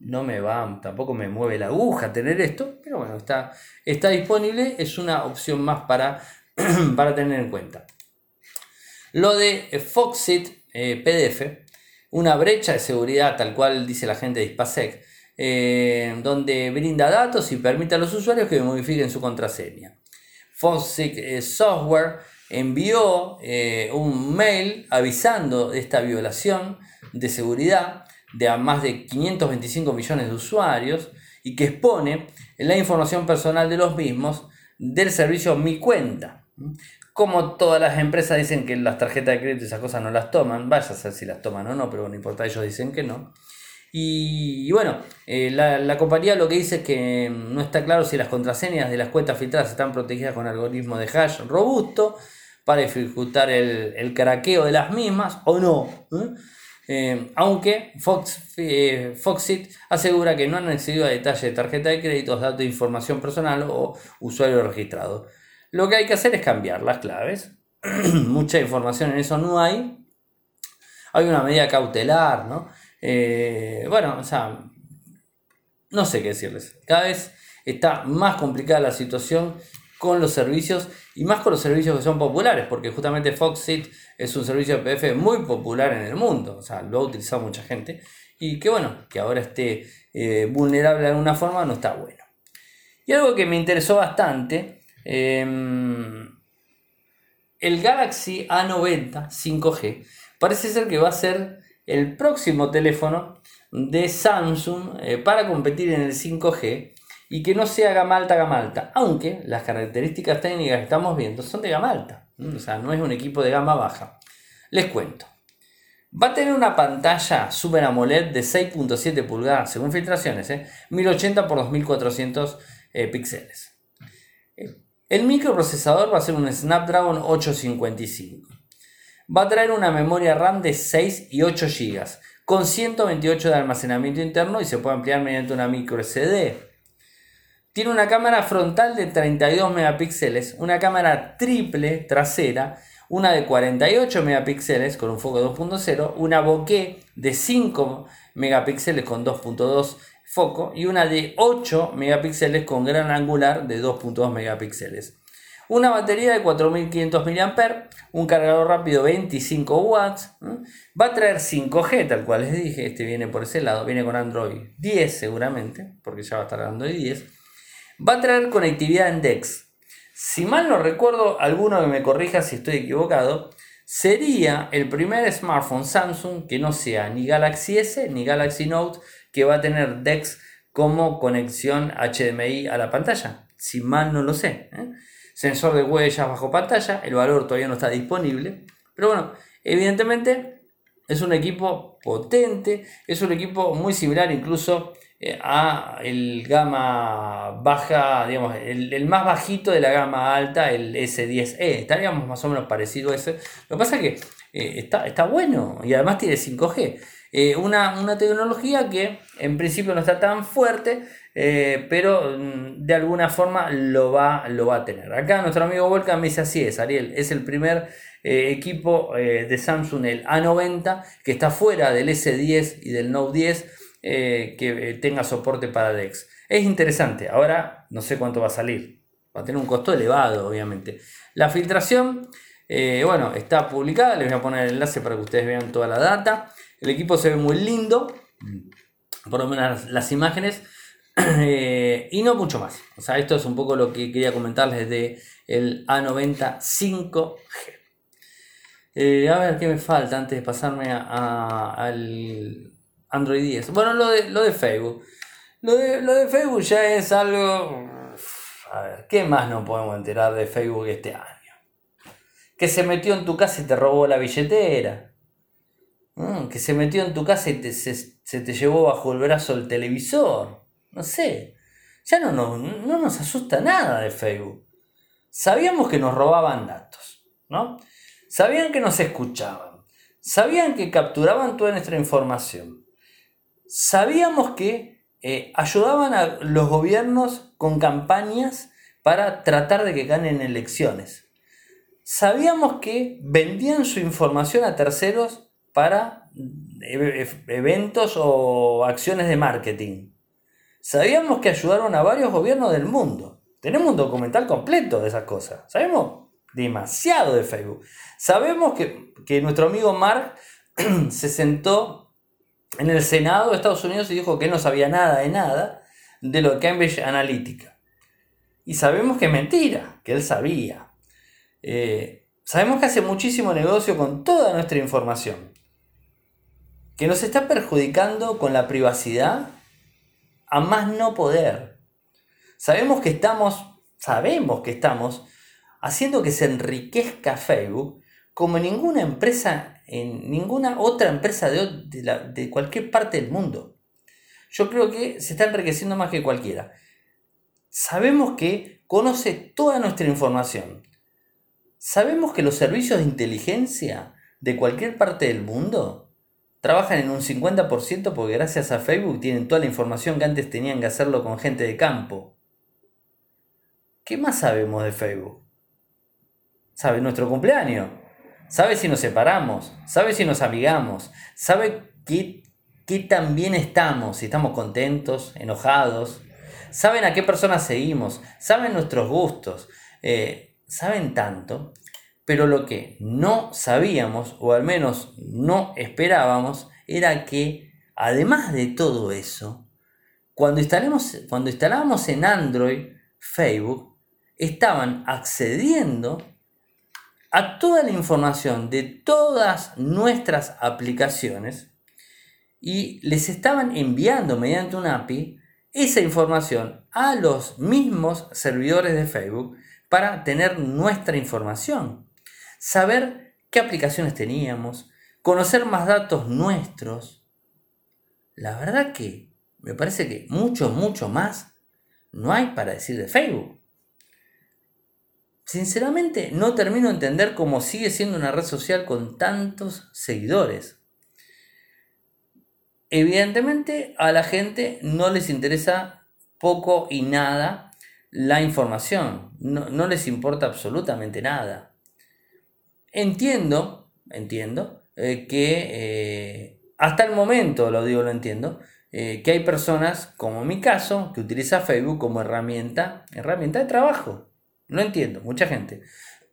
No me va, tampoco me mueve la aguja tener esto, pero bueno, está, está disponible, es una opción más para, [CLEARS THROAT] para tener en cuenta. Lo de Foxit eh, PDF, una brecha de seguridad tal cual dice la gente de Ispasec, eh, donde brinda datos y permite a los usuarios que modifiquen su contraseña. Foxit Software envió eh, un mail avisando de esta violación de seguridad de a más de 525 millones de usuarios y que expone la información personal de los mismos del servicio Mi Cuenta. Como todas las empresas dicen que las tarjetas de crédito y esas cosas no las toman, vaya a ser si las toman o no, pero no importa, ellos dicen que no. Y, bueno, eh, la, la, compañía lo que dice es que no está claro si las contraseñas de las cuentas filtradas están protegidas con algoritmo de hash robusto para dificultar el, el craqueo de las mismas o no. ¿eh? Eh, aunque eh, Foxit asegura que no han accedido a detalles de tarjeta de crédito, datos de información personal o usuario registrado. Lo que hay que hacer es cambiar las claves. [CLEARS THROAT] Mucha información en eso no hay. Hay una medida cautelar, ¿no? bueno, o sea, no sé qué decirles. Cada vez está más complicada la situación con los servicios y más con los servicios que son populares, porque justamente Foxit es un servicio de PF muy popular en el mundo, o sea, lo ha utilizado mucha gente y que bueno, que ahora esté eh, vulnerable de alguna forma no está bueno. Y algo que me interesó bastante, em, el Galaxy A90 5G parece ser que va a ser el próximo teléfono de Samsung eh, para competir en el 5G y que no sea gama alta, gama alta. Aunque las características técnicas que estamos viendo son de gama alta. O sea, no es un equipo de gama baja. Les cuento. Va a tener una pantalla Super AMOLED de 6.7 pulgadas, según filtraciones, 1080 x 2400 píxeles. El microprocesador va a ser un Snapdragon 855. Va a traer una memoria RAM de 6 y 8 GB, con 128 de almacenamiento interno y se puede ampliar mediante una micro SD. Tiene una cámara frontal de 32 megapíxeles, una cámara triple trasera, una de 48 megapíxeles con un foco 2.0, una bokeh de 5 megapíxeles con 2.2 foco y una de 8 megapíxeles con gran angular de 2.2 megapíxeles. Una batería de 4500 mAh, un cargador rápido 25 watts. Va a traer 5G, tal cual les dije. Este viene por ese lado, viene con Android 10 seguramente, porque ya va a estar Android 10 va a traer conectividad en DeX. Si mal no recuerdo, alguno que me corrija si estoy equivocado, sería el primer smartphone Samsung que no sea ni Galaxy S ni Galaxy Note que va a tener DeX como conexión HDMI a la pantalla. Si mal no lo sé. ¿eh? Sensor de huellas bajo pantalla, el valor todavía no está disponible. Pero bueno, evidentemente es un equipo potente, es un equipo muy similar incluso a el gama baja, digamos, el, más bajito de la gama alta, el S10e. Estaríamos más o menos parecido a ese. Lo que pasa es que eh, está, está bueno y además tiene 5G. Eh, una, una, tecnología que en principio no está tan fuerte, pero mm, de alguna forma lo va, lo va a tener. Acá nuestro amigo Volcan me dice así es, Ariel, es el primer equipo de Samsung, el A90, que está fuera del S10 y del Note 10 eh, que tenga soporte para DEX. Es interesante, ahora no sé cuánto va a salir, va a tener un costo elevado obviamente. La filtración, eh, bueno, está publicada, les voy a poner el enlace para que ustedes vean toda la data. El equipo se ve muy lindo, por lo menos las imágenes. [CLEARS THROAT] Eh, y no mucho más. O sea, esto es un poco lo que quería comentarles de el A90 5G. a ver qué me falta antes de pasarme al, Android 10. Bueno, lo de, lo de Facebook. Lo de, lo de Facebook ya es algo... A ver, ¿qué más nos podemos enterar de Facebook este año? Que se metió en tu casa y te robó la billetera. Mm, que se metió en tu casa y se, te llevó bajo el brazo el televisor. No sé. Ya no, no, no nos asusta nada de Facebook. Sabíamos que nos robaban datos, ¿no? Sabían que nos escuchaban. Sabían que capturaban toda nuestra información sabíamos que eh, ayudaban a los gobiernos con campañas para tratar de que ganen elecciones. Sabíamos que vendían su información a terceros para eventos o acciones de marketing. Sabíamos que ayudaron a varios gobiernos del mundo. Tenemos un documental completo de esas cosas. Sabemos demasiado de Facebook. Sabemos que, que nuestro amigo Mark [CLEARS THROAT] se sentó en el Senado de Estados Unidos y dijo que no sabía nada de nada de lo de Cambridge Analytica. Y sabemos que es mentira, que él sabía. Eh, sabemos que hace muchísimo negocio con toda nuestra información. Que nos está perjudicando con la privacidad a más no poder. Sabemos que estamos, sabemos que estamos haciendo que se enriquezca Facebook como ninguna empresa en ninguna otra empresa de, de, cualquier parte del mundo. Yo creo que se está enriqueciendo más que cualquiera. Sabemos que conoce toda nuestra información. Sabemos que los servicios de inteligencia de cualquier parte del mundo trabajan en un 50% porque gracias a Facebook tienen toda la información que antes tenían que hacerlo con gente de campo. ¿Qué más sabemos de Facebook? ¿Sabe nuestro cumpleaños? Sabe si nos separamos, sabe si nos amigamos, sabe qué qué tan bien estamos, si estamos contentos, enojados, saben a qué personas seguimos, saben nuestros gustos, eh, saben tanto, pero lo que no sabíamos, o al menos no esperábamos, era que además de todo eso, cuando, cuando instalábamos en Android Facebook, estaban accediendo a toda la información de todas nuestras aplicaciones y les estaban enviando mediante un API esa información a los mismos servidores de Facebook para tener nuestra información, saber qué aplicaciones teníamos, conocer más datos nuestros. La verdad que me parece que mucho, mucho más no hay para decir de Facebook. Sinceramente no termino de entender cómo sigue siendo una red social con tantos seguidores. Evidentemente a la gente no les interesa poco y nada la información, no, les importa absolutamente nada. Entiendo, entiendo, eh, que eh, hasta el momento, lo digo, lo entiendo, eh, que hay personas, como mi caso, que utiliza Facebook como herramienta, herramienta de trabajo. No entiendo, mucha gente.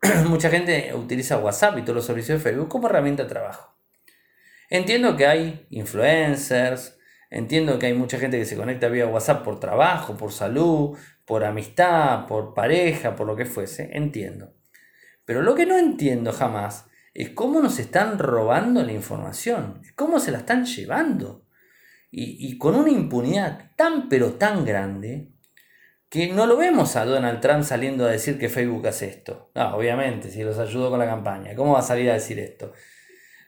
[CLEARS THROAT] mucha gente utiliza WhatsApp y todos los servicios de Facebook como herramienta de trabajo. Entiendo que hay influencers, entiendo que hay mucha gente que se conecta vía WhatsApp por trabajo, por salud, por amistad, por pareja, por lo que fuese, entiendo. Pero lo que no entiendo jamás es cómo nos están robando la información, cómo se la están llevando. Y, con una impunidad tan pero tan grande que no lo vemos a Donald Trump saliendo a decir que Facebook hace esto. Obviamente, si los ayudó con la campaña, ¿cómo va a salir a decir esto?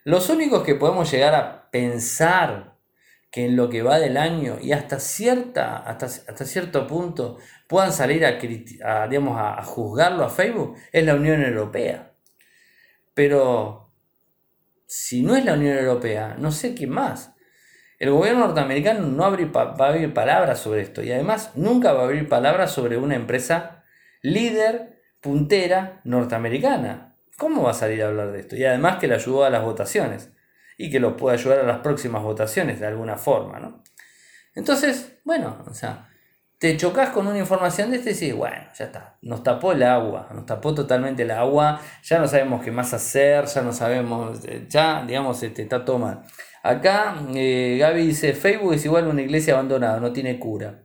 Los únicos que podemos llegar a pensar que en lo que va del año y hasta, cierta, hasta, hasta cierto punto puedan salir a, digamos, a, juzgarlo a Facebook es la Unión Europea. Pero si no es la Unión Europea, no sé quién más. El gobierno norteamericano no va a abrir palabras sobre esto y además nunca va a abrir palabras sobre una empresa líder, puntera, norteamericana. ¿Cómo va a salir a hablar de esto? Y además que le ayudó a las votaciones y que lo puede ayudar a las próximas votaciones de alguna forma, ¿no? Entonces, bueno, o sea, te chocas con una información de este y decís, bueno, ya está, nos tapó el agua, nos tapó totalmente el agua, ya no sabemos qué más hacer, ya no sabemos, eh, ya, digamos, este, está todo mal. Acá eh, Gaby dice, Facebook es igual a una iglesia abandonada, no tiene cura.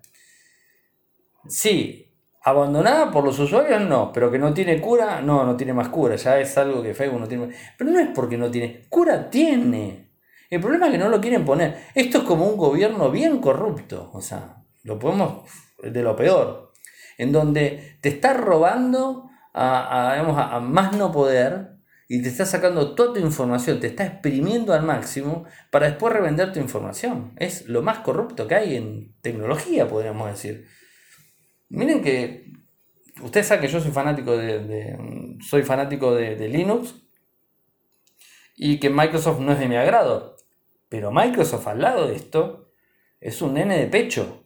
Sí, Abandonada por los usuarios, no, pero que no tiene cura, no, no tiene más cura, ya es algo que Facebook no tiene. Pero no es porque no tiene, cura tiene. El problema es que no lo quieren poner. Esto es como un gobierno bien corrupto, o sea, lo podemos de lo peor, en donde te está robando a, a, a más no poder y te está sacando toda tu información, te está exprimiendo al máximo para después revender tu información. Es lo más corrupto que hay en tecnología, podríamos decir. Miren que ustedes saben que yo soy fanático de, soy fanático de, Linux y que Microsoft no es de mi agrado. Pero Microsoft al lado de esto es un nene de pecho.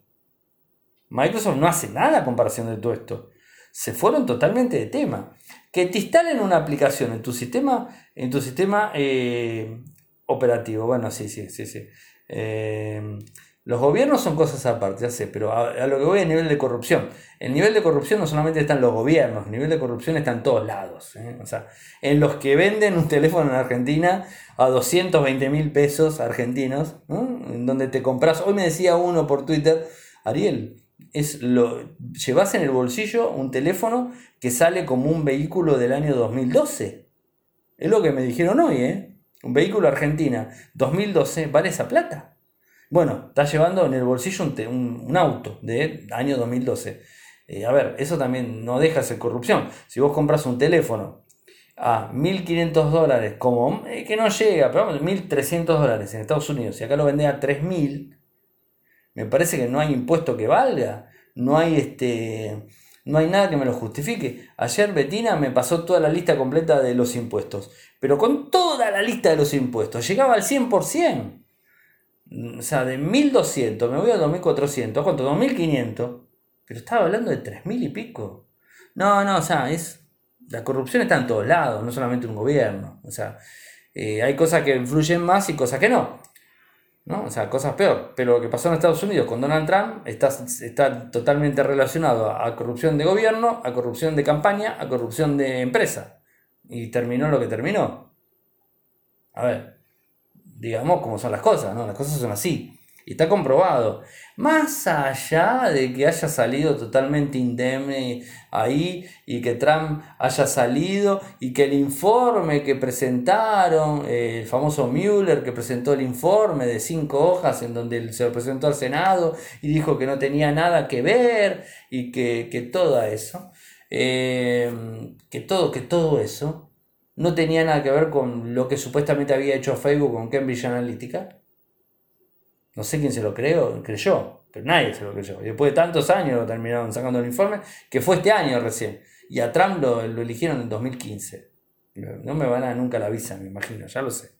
Microsoft no hace nada a comparación de todo esto. Se fueron totalmente de tema. Que te instalen una aplicación en tu sistema, en tu sistema eh, operativo. Bueno, sí, sí, sí, sí. Eh, los gobiernos son cosas aparte, ya sé, pero a, lo que voy a nivel de corrupción. El nivel de corrupción no solamente está en los gobiernos, el nivel de corrupción está en todos lados. ¿eh? O sea, en los que venden un teléfono en Argentina a 220 mil pesos argentinos, en donde te compras. Hoy me decía uno por Twitter, Ariel, es lo, llevas en el bolsillo un teléfono que sale como un vehículo del año 2012. Es lo que me dijeron hoy, ¿eh? Un vehículo argentina 2012 vale esa plata. Bueno, estás llevando en el bolsillo un, auto de año 2012. Eh, a ver, eso también no deja de ser corrupción. Si vos compras un teléfono a 1.500 dólares, como eh, que no llega, pero vamos, 1.300 dólares en Estados Unidos, y acá lo vende a 3.000, me parece que no hay impuesto que valga, no hay este... No hay nada que me lo justifique. Ayer Betina me pasó toda la lista completa de los impuestos. Pero con toda la lista de los impuestos. Llegaba al 100% o sea, de 1200 me voy a 2400, ¿cuánto? 2500. Pero estaba hablando de 3000 y pico. No, no, o sea, es. La corrupción está en todos lados, no solamente en un gobierno. O sea, eh, hay cosas que influyen más y cosas que no. ¿No? O sea, cosas peor. Pero lo que pasó en Estados Unidos con Donald Trump está, está totalmente relacionado a corrupción de gobierno, a corrupción de campaña, a corrupción de empresa. Y terminó lo que terminó. A ver, digamos cómo son las cosas, ¿no? Las cosas son así. Y está comprobado. Más allá de que haya salido totalmente indemne ahí y que Trump haya salido y que el informe que presentaron, eh, el famoso Mueller que presentó el informe de cinco hojas en donde se lo presentó al Senado y dijo que no tenía nada que ver y que, que todo eso, eh, que, todo, que todo eso no tenía nada que ver con lo que supuestamente había hecho Facebook con Cambridge Analytica no sé quién se lo creó, creyó, pero nadie se lo creyó. Después de tantos años lo terminaron sacando el informe, que fue este año recién. Y a Trump lo, eligieron en 2015. No me van a dar nunca la visa, me imagino, ya lo sé.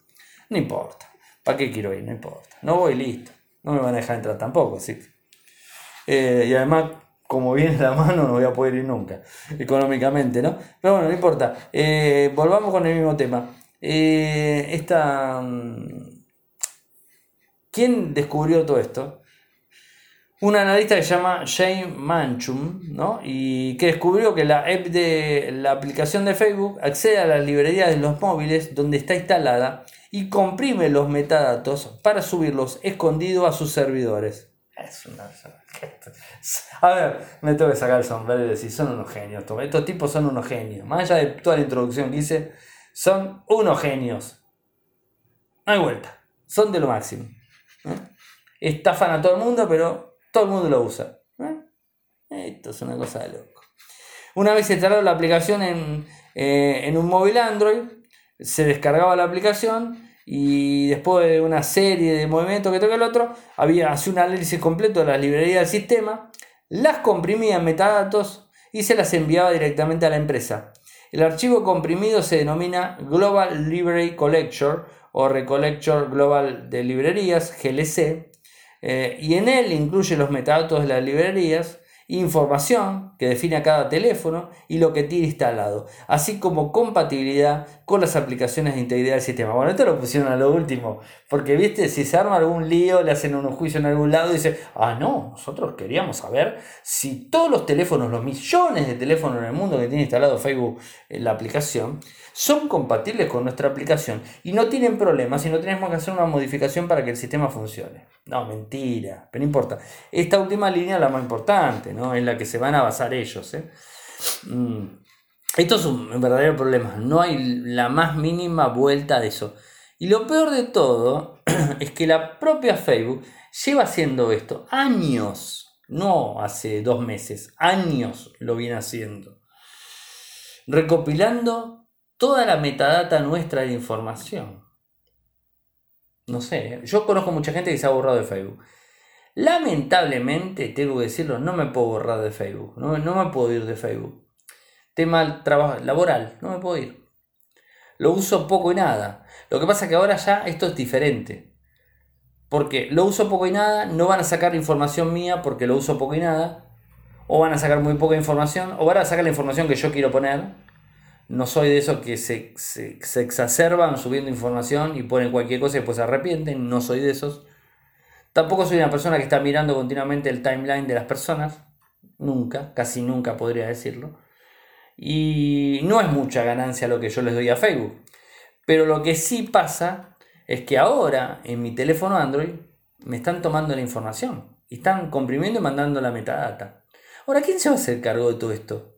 No importa. ¿Para qué quiero ir? No importa. No voy listo. No me van a dejar entrar tampoco, sí. Eh, y además, como viene la mano, no voy a poder ir nunca, económicamente, ¿no? Pero bueno, no importa. Eh, volvamos con el mismo tema. Eh, esta mm, ¿Quién descubrió todo esto? Un analista que se llama Jane Manchum, ¿no? Y que descubrió que la app de la aplicación de Facebook accede a las librerías de los móviles donde está instalada y comprime los metadatos para subirlos escondidos a sus servidores. Es una... [LAUGHS] A ver, me tengo que sacar el sombrero y decir, son unos genios. Estos tipos son unos genios. Más allá de toda la introducción que hice, son unos genios. No hay vuelta. Son de lo máximo. Estafan a todo el mundo, pero todo el mundo lo usa. Esto es una cosa de loco. Una vez instalado la aplicación en, eh, en un móvil Android, se descargaba la aplicación y después de una serie de movimientos que toca el otro, había hacía un análisis completo de las librerías del sistema, las comprimía en metadatos y se las enviaba directamente a la empresa. El archivo comprimido se denomina Global Library Collector o Recollector Global de Librerías, GLC, eh, y en él incluye los metadatos de las librerías, información que define a cada teléfono y lo que tiene instalado, así como compatibilidad con las aplicaciones de integridad del sistema. Bueno, esto lo pusieron a lo último, porque viste, si se arma algún lío, le hacen un juicio en algún lado y dice, ah, no, nosotros queríamos saber si todos los teléfonos, los millones de teléfonos en el mundo que tiene instalado Facebook en la aplicación, son compatibles con nuestra aplicación y no tienen problemas y no tenemos que hacer una modificación para que el sistema funcione. No, mentira, pero no importa. Esta última línea es la más importante, ¿no? Es la que se van a basar ellos. ¿eh? Mm. Esto es un verdadero problema, no hay la más mínima vuelta de eso. Y lo peor de todo [CLEARS THROAT] es que la propia Facebook lleva haciendo esto años, no hace dos meses, años lo viene haciendo. Recopilando toda la metadata nuestra de información. No sé, yo conozco mucha gente que se ha borrado de Facebook. Lamentablemente, tengo que decirlo, no me puedo borrar de Facebook. No, no me puedo ir de Facebook. Tema laboral, no me puedo ir. Lo uso poco y nada. Lo que pasa es que ahora ya esto es diferente. Porque lo uso poco y nada, no van a sacar información mía porque lo uso poco y nada. O van a sacar muy poca información, o van a sacar la información que yo quiero poner no soy de esos que se, exacerban subiendo información y ponen cualquier cosa y después se arrepienten. No soy de esos. Tampoco soy una persona que está mirando continuamente el timeline de las personas. Nunca, casi nunca podría decirlo. Y no es mucha ganancia lo que yo les doy a Facebook. Pero lo que sí pasa es que ahora en mi teléfono Android me están tomando la información. Y están comprimiendo y mandando la metadata. Ahora, ¿quién se va a hacer cargo de todo esto?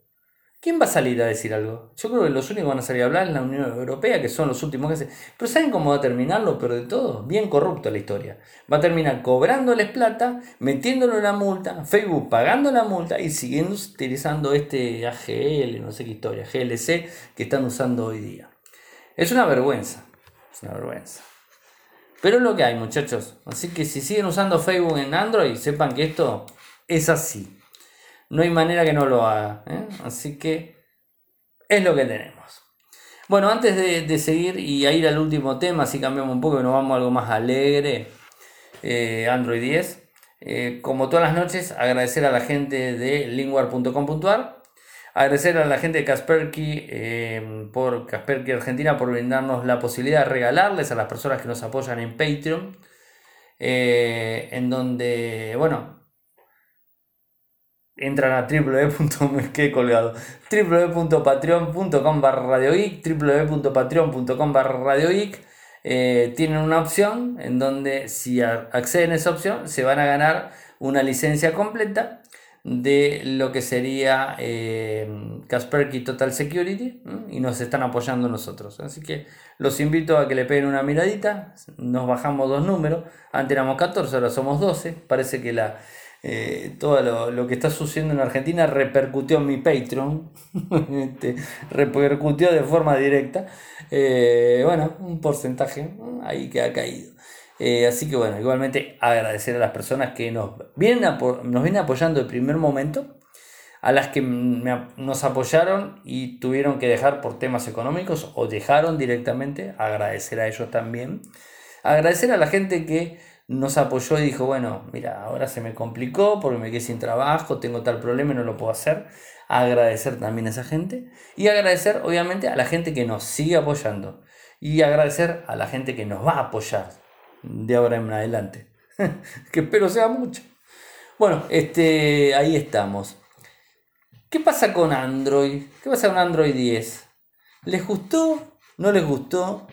¿Quién va a salir a decir algo? Yo creo que los únicos que van a salir a hablar es la Unión Europea, que son los últimos que hacen. Pero ¿saben cómo va a terminar lo peor de todo? Bien corrupto la historia. Va a terminar cobrándoles plata, metiéndolo en la multa, Facebook pagando la multa y siguiendo utilizando este AGL, no sé qué historia, GLC, que están usando hoy día. Es una vergüenza. Es una vergüenza. Pero es lo que hay, muchachos. Así que si siguen usando Facebook en Android, sepan que esto es así no hay manera que no lo haga. ¿eh? Así que es lo que tenemos. Bueno, antes de, seguir y a ir al último tema, si cambiamos un poco y nos vamos a algo más alegre, eh, Android 10. Eh, como todas las noches, agradecer a la gente de linguar.com.ar, agradecer a la gente de Kasperky por Kasperky Argentina por brindarnos la posibilidad de regalarles a las personas que nos apoyan en Patreon en donde, bueno, entran a www.patreon.com barra radiogeek, www.patreon.com barra radiogeek, eh, tienen una opción en donde si acceden a esa opción se van a ganar una licencia completa de lo que sería eh, Kaspersky Total Security y nos están apoyando nosotros. Así que los invito a que le peguen una miradita. Nos bajamos dos números. Antes éramos 14, ahora somos 12. Parece que la, eh, todo lo, que está sucediendo en Argentina repercutió en mi Patreon. [LAUGHS] Este, repercutió de forma directa. Eh, bueno, un porcentaje ahí que ha caído. Eh, así que bueno, igualmente agradecer a las personas que nos vienen, nos vienen apoyando el primer momento, a las que nos apoyaron y tuvieron que dejar por temas económicos o dejaron directamente, agradecer a ellos también. Agradecer a la gente que nos apoyó y dijo, bueno, mira, ahora se me complicó porque me quedé sin trabajo, tengo tal problema y no lo puedo hacer. Agradecer también a esa gente. Y agradecer, obviamente, a la gente que nos sigue apoyando. Y agradecer a la gente que nos va a apoyar de ahora en adelante. [LAUGHS] que espero sea mucho. Bueno, este, ahí estamos. ¿Qué pasa con Android? ¿Qué pasa con Android 10? ¿Les gustó? ¿No les gustó?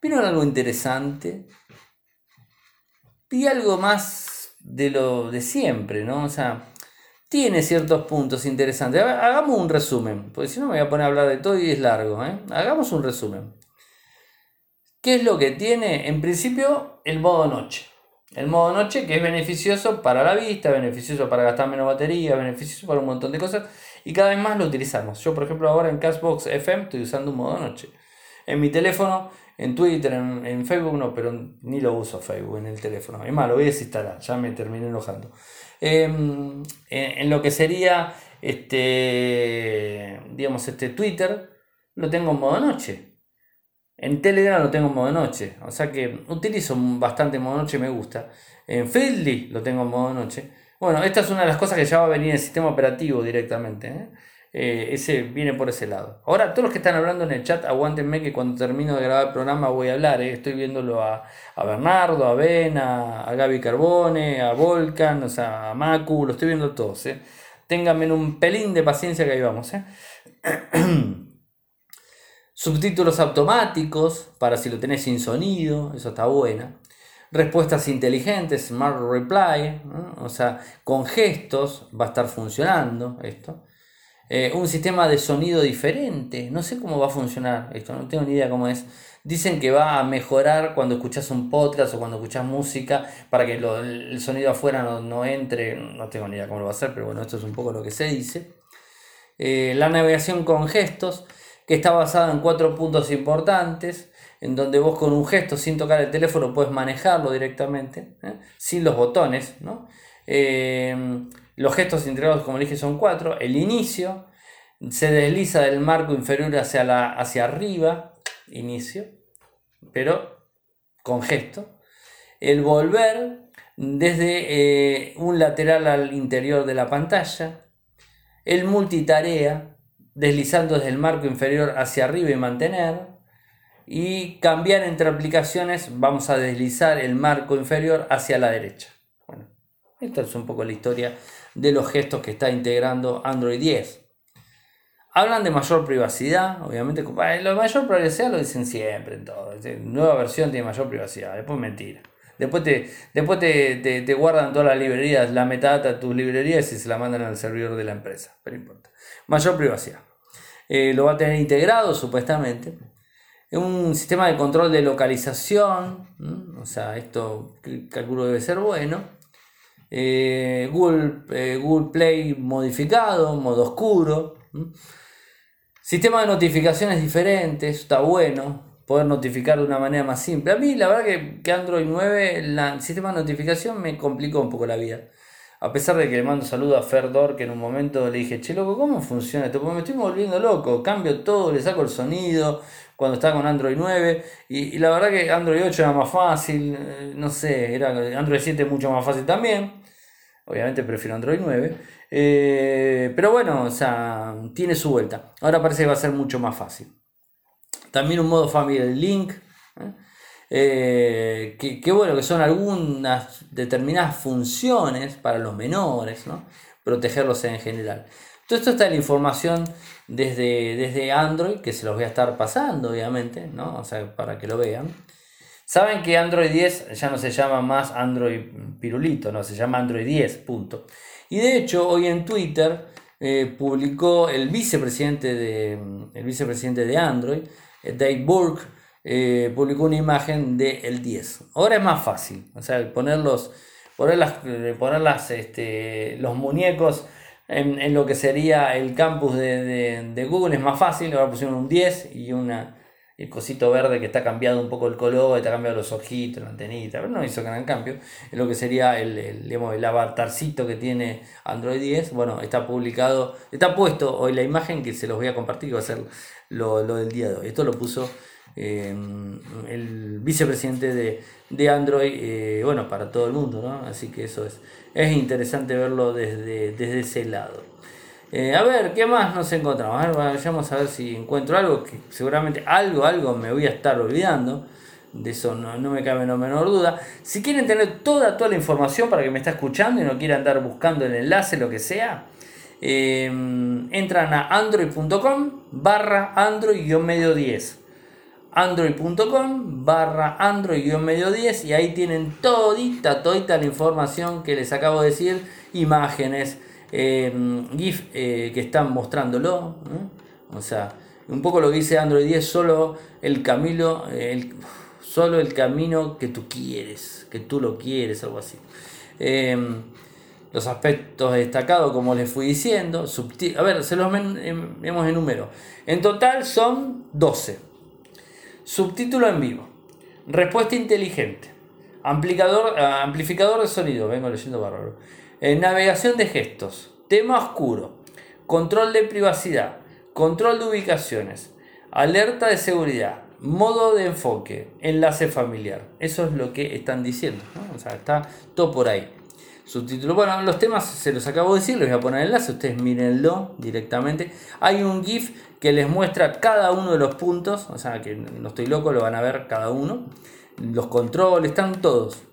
¿Vieron algo interesante? Vi algo más de lo de siempre, ¿no? O sea, tiene ciertos puntos interesantes. Hagamos un resumen, porque si no me voy a poner a hablar de todo y es largo, ¿eh? Hagamos un resumen. ¿Qué es lo que tiene? En principio, el modo noche. El modo noche que es beneficioso para la vista, beneficioso para gastar menos batería, beneficioso para un montón de cosas y cada vez más lo utilizamos. Yo, por ejemplo, ahora en Cashbox FM estoy usando un modo noche. En mi teléfono, en Twitter, en, Facebook no, pero ni lo uso Facebook en el teléfono. Es más, lo voy a desinstalar, ya me terminé enojando. Em, en, en, lo que sería este, digamos, este Twitter, lo tengo en modo noche. En Telegram lo tengo en modo noche, o sea que utilizo bastante modo noche, me gusta. En Feedly lo tengo en modo noche. Bueno, esta es una de las cosas que ya va a venir en el sistema operativo directamente. ¿eh? Eh, ese viene por ese lado. Ahora, todos los que están hablando en el chat, aguántenme que cuando termino de grabar el programa voy a hablar. ¿eh? Estoy viéndolo a, Bernardo, a Ben, a, Gaby Carbone, a Volcan, o sea, a Macu, lo estoy viendo todos. ¿eh? Ténganme un pelín de paciencia que ahí vamos. [CLEARS THROAT] Subtítulos automáticos para si lo tenés sin sonido, eso está bueno. Respuestas inteligentes, Smart Reply, o sea, con gestos va a estar funcionando esto. Eh, un sistema de sonido diferente, no sé cómo va a funcionar esto, no tengo ni idea cómo es. Dicen que va a mejorar cuando escuchas un podcast o cuando escuchas música para que el sonido afuera no, entre, no tengo ni idea cómo lo va a hacer, pero bueno, esto es un poco lo que se dice. Eh, la navegación con gestos, que está basada en cuatro puntos importantes, en donde vos con un gesto sin tocar el teléfono puedes manejarlo directamente, ¿eh? sin los botones. Eh, los gestos integrados, como dije, son cuatro. El inicio se desliza del marco inferior hacia, la, hacia arriba, inicio, pero con gesto. El volver desde eh, un lateral al interior de la pantalla. El multitarea deslizando desde el marco inferior hacia arriba y mantener. Y cambiar entre aplicaciones, vamos a deslizar el marco inferior hacia la derecha. Bueno, esta es un poco la historia de los gestos que está integrando Android 10. Hablan de mayor privacidad, obviamente. Lo mayor privacidad lo dicen siempre en todo. Nueva versión tiene mayor privacidad, después mentira. Después te, después te, te, guardan todas las librerías, la metadata de tus librerías y se la mandan al servidor de la empresa. Pero importa. Mayor privacidad. Eh, lo va a tener integrado supuestamente. Un sistema de control de localización, o sea, esto calculo debe ser bueno. Eh, Google, eh, Google, Play modificado, modo oscuro. Sistema de notificaciones diferentes, está bueno. Poder notificar de una manera más simple. A mí la verdad que, que Android 9, el sistema de notificación me complicó un poco la vida. A pesar de que le mando saludo a Ferdor, que en un momento le dije, che, loco, ¿cómo funciona esto? Porque me estoy volviendo loco, cambio todo, le saco el sonido cuando está con Android 9. Y, la verdad que Android 8 era más fácil, eh, no sé, era Android 7 mucho más fácil también. Obviamente prefiero Android 9. Eh, pero bueno, o sea, tiene su vuelta. Ahora parece que va a ser mucho más fácil. También un modo Family Link. ¿eh? Eh, que, bueno, que son algunas determinadas funciones para los menores, ¿no? protegerlos en general. Todo esto está en la información desde, desde Android, que se los voy a estar pasando, obviamente, ¿no? O sea, para que lo vean. Saben que Android 10 ya no se llama más Android Pirulito, no, se llama Android 10, punto. Y de hecho, hoy en Twitter eh, publicó el vicepresidente de, el vicepresidente de Android, eh, Dave Burke, eh, publicó una imagen del el 10. Ahora es más fácil, o sea, ponerlos, poner, las, poner este, los muñecos en, lo que sería el campus de, Google es más fácil, ahora pusieron un 10 y una, el cosito verde que está cambiado un poco el color, está cambiado los ojitos, la antenita, pero no hizo gran cambio. En lo que sería el, el, el avatarcito que tiene Android 10, bueno, está publicado, está puesto hoy la imagen que se los voy a compartir, que va a ser lo, del día de hoy. Esto lo puso eh, el vicepresidente de, de Android, eh, bueno, para todo el mundo, ¿no? Así que eso es, es interesante verlo desde, desde ese lado. Eh, a ver, ¿qué más nos encontramos? A vayamos a ver si encuentro algo que seguramente algo, algo me voy a estar olvidando. De eso no, me cabe la menor duda. Si quieren tener toda, toda la información para que me está escuchando y no quiera andar buscando el enlace, lo que sea, eh, entran a android.com barra android-medio 10 android.com barra android-medio 10 y ahí tienen todita, todita la información que les acabo de decir, imágenes, eh, GIF eh, que están mostrándolo, o sea, un poco lo que dice Android 10, solo el camino, el, solo el camino que tú quieres, que tú lo quieres, algo así. Em, los aspectos destacados, como les fui diciendo, a ver, se los vemos en número. En total son 12. Subtítulo en vivo. Respuesta inteligente. Amplificador, ah, amplificador de sonido. Vengo leyendo bárbaro. Navegación de gestos. Tema oscuro. Control de privacidad. Control de ubicaciones. Alerta de seguridad. Modo de enfoque. Enlace familiar. Eso es lo que están diciendo. O sea, está todo por ahí. Subtítulo. Bueno, los temas se los acabo de decir, les voy a poner enlace, ustedes mírenlo directamente. Hay un GIF que les muestra cada uno de los puntos, o sea que no estoy loco, lo van a ver cada uno. Los controles, están todos.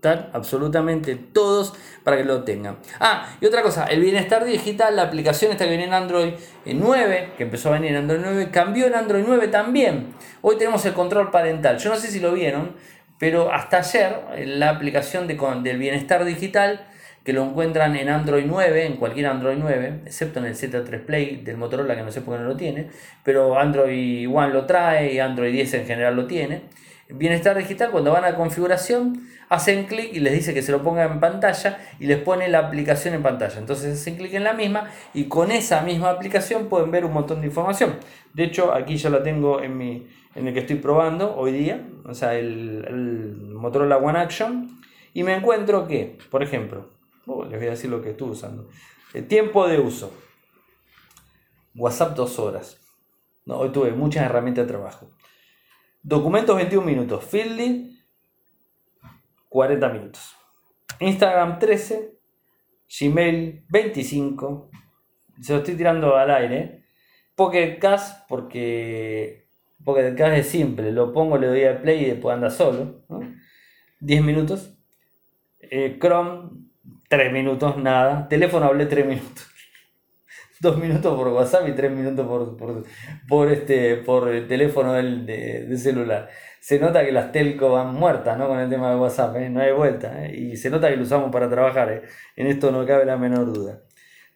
Están absolutamente todos para que lo tengan. Ah, y otra cosa, el bienestar digital, la aplicación esta que viene en Android 9, que empezó a venir en Android 9, cambió en Android 9 también. Hoy tenemos el control parental. Yo no sé si lo vieron, pero hasta ayer la aplicación de, del bienestar digital que lo encuentran en Android 9, en cualquier Android 9, excepto en el Z3 Play del Motorola, que no sé por qué no lo tiene, pero Android One lo trae y Android 10 en general lo tiene. Bienestar digital, cuando van a configuración, hacen clic y les dice que se lo ponga en pantalla y les pone la aplicación en pantalla. Entonces hacen clic en la misma y con esa misma aplicación pueden ver un montón de información. De hecho, aquí ya la tengo en, mi, en el que estoy probando hoy día, o sea, el, el Motorola One Action, y me encuentro que, por ejemplo, Oh, les voy a decir lo que estuve usando. El tiempo de uso. WhatsApp dos horas. No, hoy tuve muchas herramientas de trabajo. Documentos 21 minutos. Fielding 40 minutos. Instagram 13. Gmail 25. Se lo estoy tirando al aire. Pocket Cast porque Pocket Cast es simple. Lo pongo, le doy a play y después anda solo. 10 minutos. Eh, Chrome 3 minutos, nada. Teléfono hablé 3 minutos. 2 minutos por WhatsApp y 3 minutos por, por, por, este, por el teléfono del, de, celular. Se nota que las telco van muertas ¿no? con el tema de WhatsApp, ¿eh? no hay vuelta. ¿eh? Y se nota que lo usamos para trabajar. ¿eh? En esto no cabe la menor duda.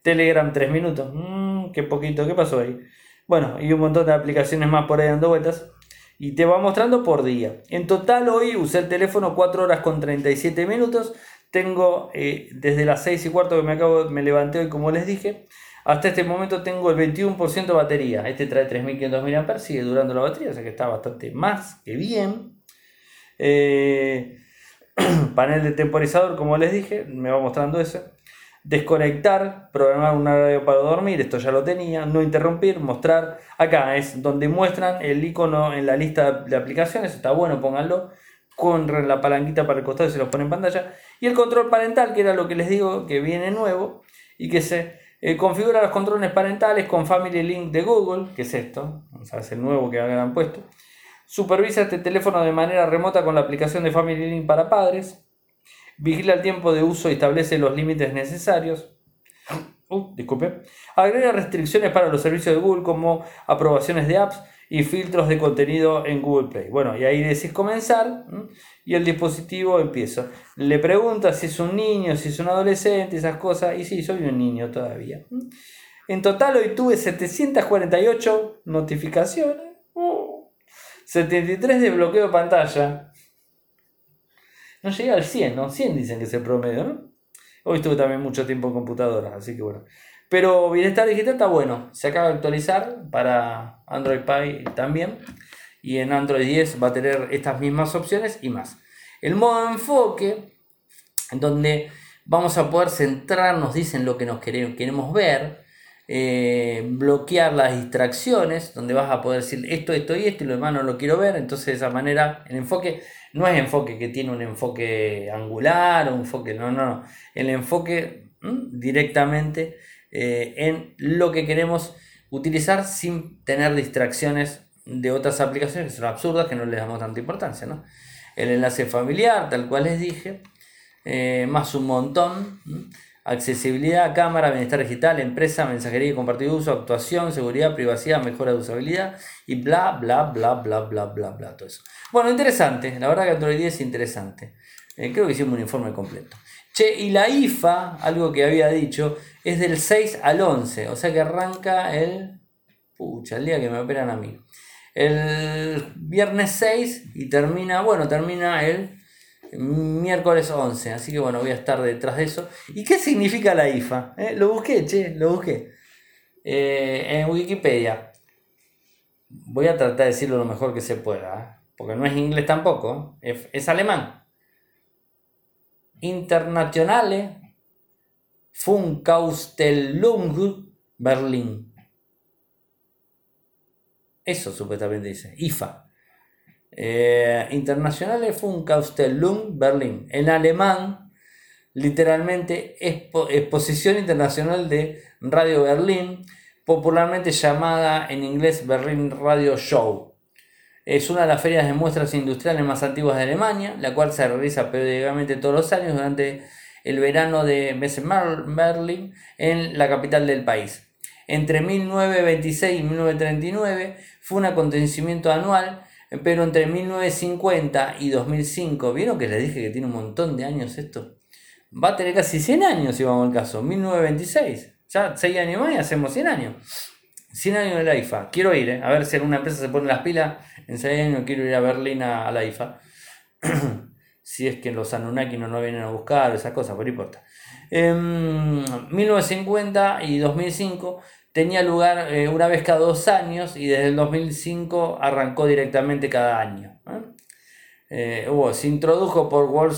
Telegram 3 minutos. Mmm, qué poquito, ¿qué pasó ahí? Bueno, y un montón de aplicaciones más por ahí dando vueltas. Y te va mostrando por día. En total hoy usé el teléfono 4 horas con 37 minutos tengo desde las 6 y cuarto que me acabo, me levanté hoy como les dije, hasta este momento tengo el 21% de batería. Este trae 3500 mAh, sigue durando la batería, o sea que está bastante más que bien. Eh, [CLEARS THROAT] panel de temporizador, como les dije, me va mostrando eso. Desconectar, programar un radio para dormir, esto ya lo tenía. No interrumpir, mostrar. Acá es donde muestran el icono en la lista de aplicaciones, está bueno, pónganlo con la palanquita para el costado y se los pone en pantalla. Y el control parental, que era lo que les digo que viene nuevo y que se eh, configura los controles parentales con Family Link de Google, que es esto, o sea, es el nuevo que han puesto. Supervisa este teléfono de manera remota con la aplicación de Family Link para padres. Vigila el tiempo de uso y establece los límites necesarios. Uh, disculpe. Agrega restricciones para los servicios de Google como aprobaciones de apps y filtros de contenido en Google Play. Bueno, y ahí decís comenzar y el dispositivo empieza. Le pregunta si es un niño, si es un adolescente, esas cosas. Y sí, soy un niño todavía. En total hoy tuve 748 notificaciones. 73 de bloqueo de pantalla. No llegué al 100, ¿no? 100 dicen que es el promedio, ¿no? Hoy estuve también mucho tiempo en computadora, así que bueno. Pero Bienestar Digital está bueno. Se acaba de actualizar para Android Pie también. Y en Android 10 va a tener estas mismas opciones y más. El modo enfoque, en donde vamos a poder centrarnos, dicen lo que nos queremos ver eh, bloquear las distracciones, donde vas a poder decir esto, esto y esto, y lo demás no lo quiero ver. Entonces, de esa manera, el enfoque no es enfoque que tiene un enfoque angular o un enfoque, no, no, no. El enfoque directamente eh, en lo que queremos utilizar sin tener distracciones de otras aplicaciones que son absurdas, que no les damos tanta importancia. ¿no? El enlace familiar, tal cual les dije, eh, más un montón accesibilidad, cámara, bienestar digital, empresa, mensajería y compartido uso, actuación, seguridad, privacidad, mejora de usabilidad y bla, bla, bla, bla, bla, bla, bla, todo eso. Bueno, interesante, la verdad que Android 10 es interesante. Eh, creo que hicimos un informe completo. Che, y la IFA, algo que había dicho, es del 6 al 11, o sea que arranca el... Pucha, el día que me operan a mí. El viernes 6 y termina, bueno, termina el miércoles 11. Así que bueno, voy a estar detrás de eso. ¿Y qué significa la IFA? Eh, lo busqué, che, lo busqué. Eh, en Wikipedia. Voy a tratar de decirlo lo mejor que se pueda. ¿eh? Porque no es inglés tampoco. Es, alemán. Internationale Funkausstellung Berlin. Eso supuestamente dice. IFA. Eh, Internationale Funkausstellung Berlin. En alemán, literalmente, Exposición Internacional de Radio Berlín, popularmente llamada en inglés Berlin Radio Show. Es una de las ferias de muestras industriales más antiguas de Alemania, la cual se realiza periódicamente todos los años durante el verano de Berlin en la capital del país. Entre 1926 y 1939 fue un acontecimiento anual pero entre 1950 y 2005, ¿vieron que les dije que tiene un montón de años esto? Va a tener casi 100 años si vamos al caso, 1926. Ya 6 años más y hacemos 100 años. 100 años de la IFA. Quiero ir, ¿eh? a ver si alguna empresa se pone las pilas. En 6 años quiero ir a Berlín a, la IFA. [CLEARS THROAT] si es que los Anunnaki no nos vienen a buscar, esas cosas, pero no importa. En 1950 y 2005 tenía lugar eh, una vez cada dos años y desde el 2005 arrancó directamente cada año. Eh, se introdujo por World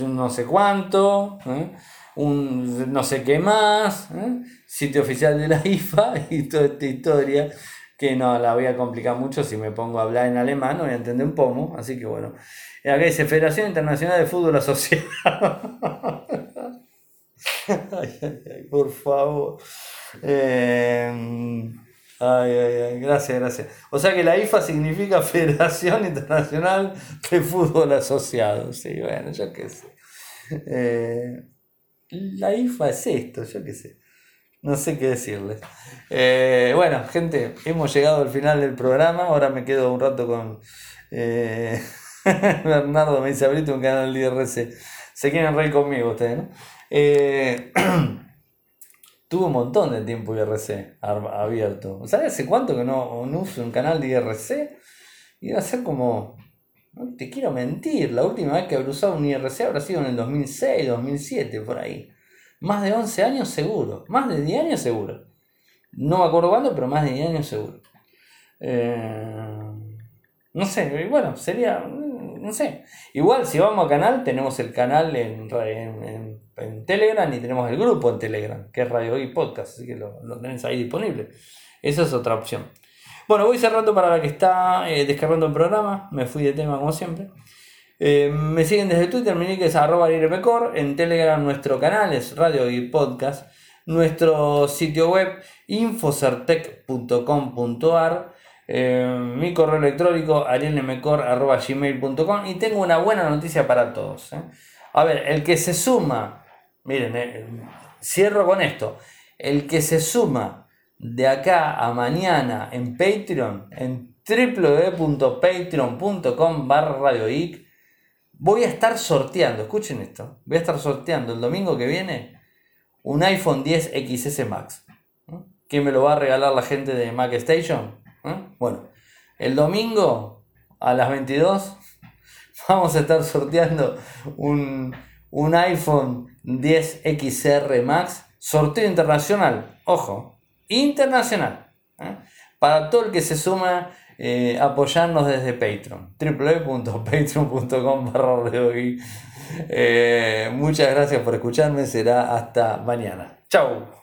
no sé cuánto, ¿eh? un no sé qué más, sitio oficial de la [LAUGHS] IFA y toda esta historia que no la voy a complicar mucho si me pongo a hablar en alemán, no voy a entender un pomo, así que bueno. Acá dice Federación Internacional de Fútbol [LAUGHS] Asociada. por favor. Eh, ay, ay, gracias, gracias. O sea que la IFA significa [LAUGHS] Federación Internacional de Fútbol Asociado. Sí, bueno, yo qué sé. Eh, la IFA es esto, yo qué sé. No sé qué decirles. Eh, bueno, gente, hemos llegado al final del programa. Ahora me quedo un rato con [LAUGHS] Bernardo. Me dice, abrite un canal de IRC. Se quieren reír conmigo ustedes, ¿no? [CLEARS THROAT] Tuve un montón de tiempo IRC abierto. ¿Sabes hace cuánto que no, uso un canal de IRC? Va a ser como. No te quiero mentir, la última vez que habré usado un IRC habrá sido en el 2006, 2007, por ahí. Más de 11 años seguro. Más de 10 años seguro. No me acuerdo cuándo, pero más de 10 años seguro. Eh, no sé, bueno, sería. No sé. Igual, si vamos a canal, tenemos el canal en, en en Telegram y tenemos el grupo en Telegram, que es Radio y Podcast, así que lo, lo tenés ahí disponible. Esa es otra opción. Bueno, voy cerrando para la que está eh, descargando el programa. Me fui de tema como siempre. Eh, me siguen desde Twitter, mi nick es arroba En Telegram nuestro canal es Radio y Podcast. Nuestro sitio web infocertec.com.ar Eh, mi correo electrónico arielmcor.gmail.com y tengo una buena noticia para todos. ¿eh? A ver, el que se suma, miren, eh, cierro con esto, el que se suma de acá a mañana en Patreon, en www.patreon.com barra voy a estar sorteando, escuchen esto, voy a estar sorteando el domingo que viene un iPhone 10 XS Max. ¿Quién me lo va a regalar la gente de Mac Station? Bueno, el domingo a las 22 vamos a estar sorteando un, un iPhone 10 XR Max, sorteo internacional, ojo, internacional, ¿eh? para todo el que se suma eh, apoyarnos desde Patreon, www.patreon.com eh, Muchas gracias por escucharme, será hasta mañana. Chao.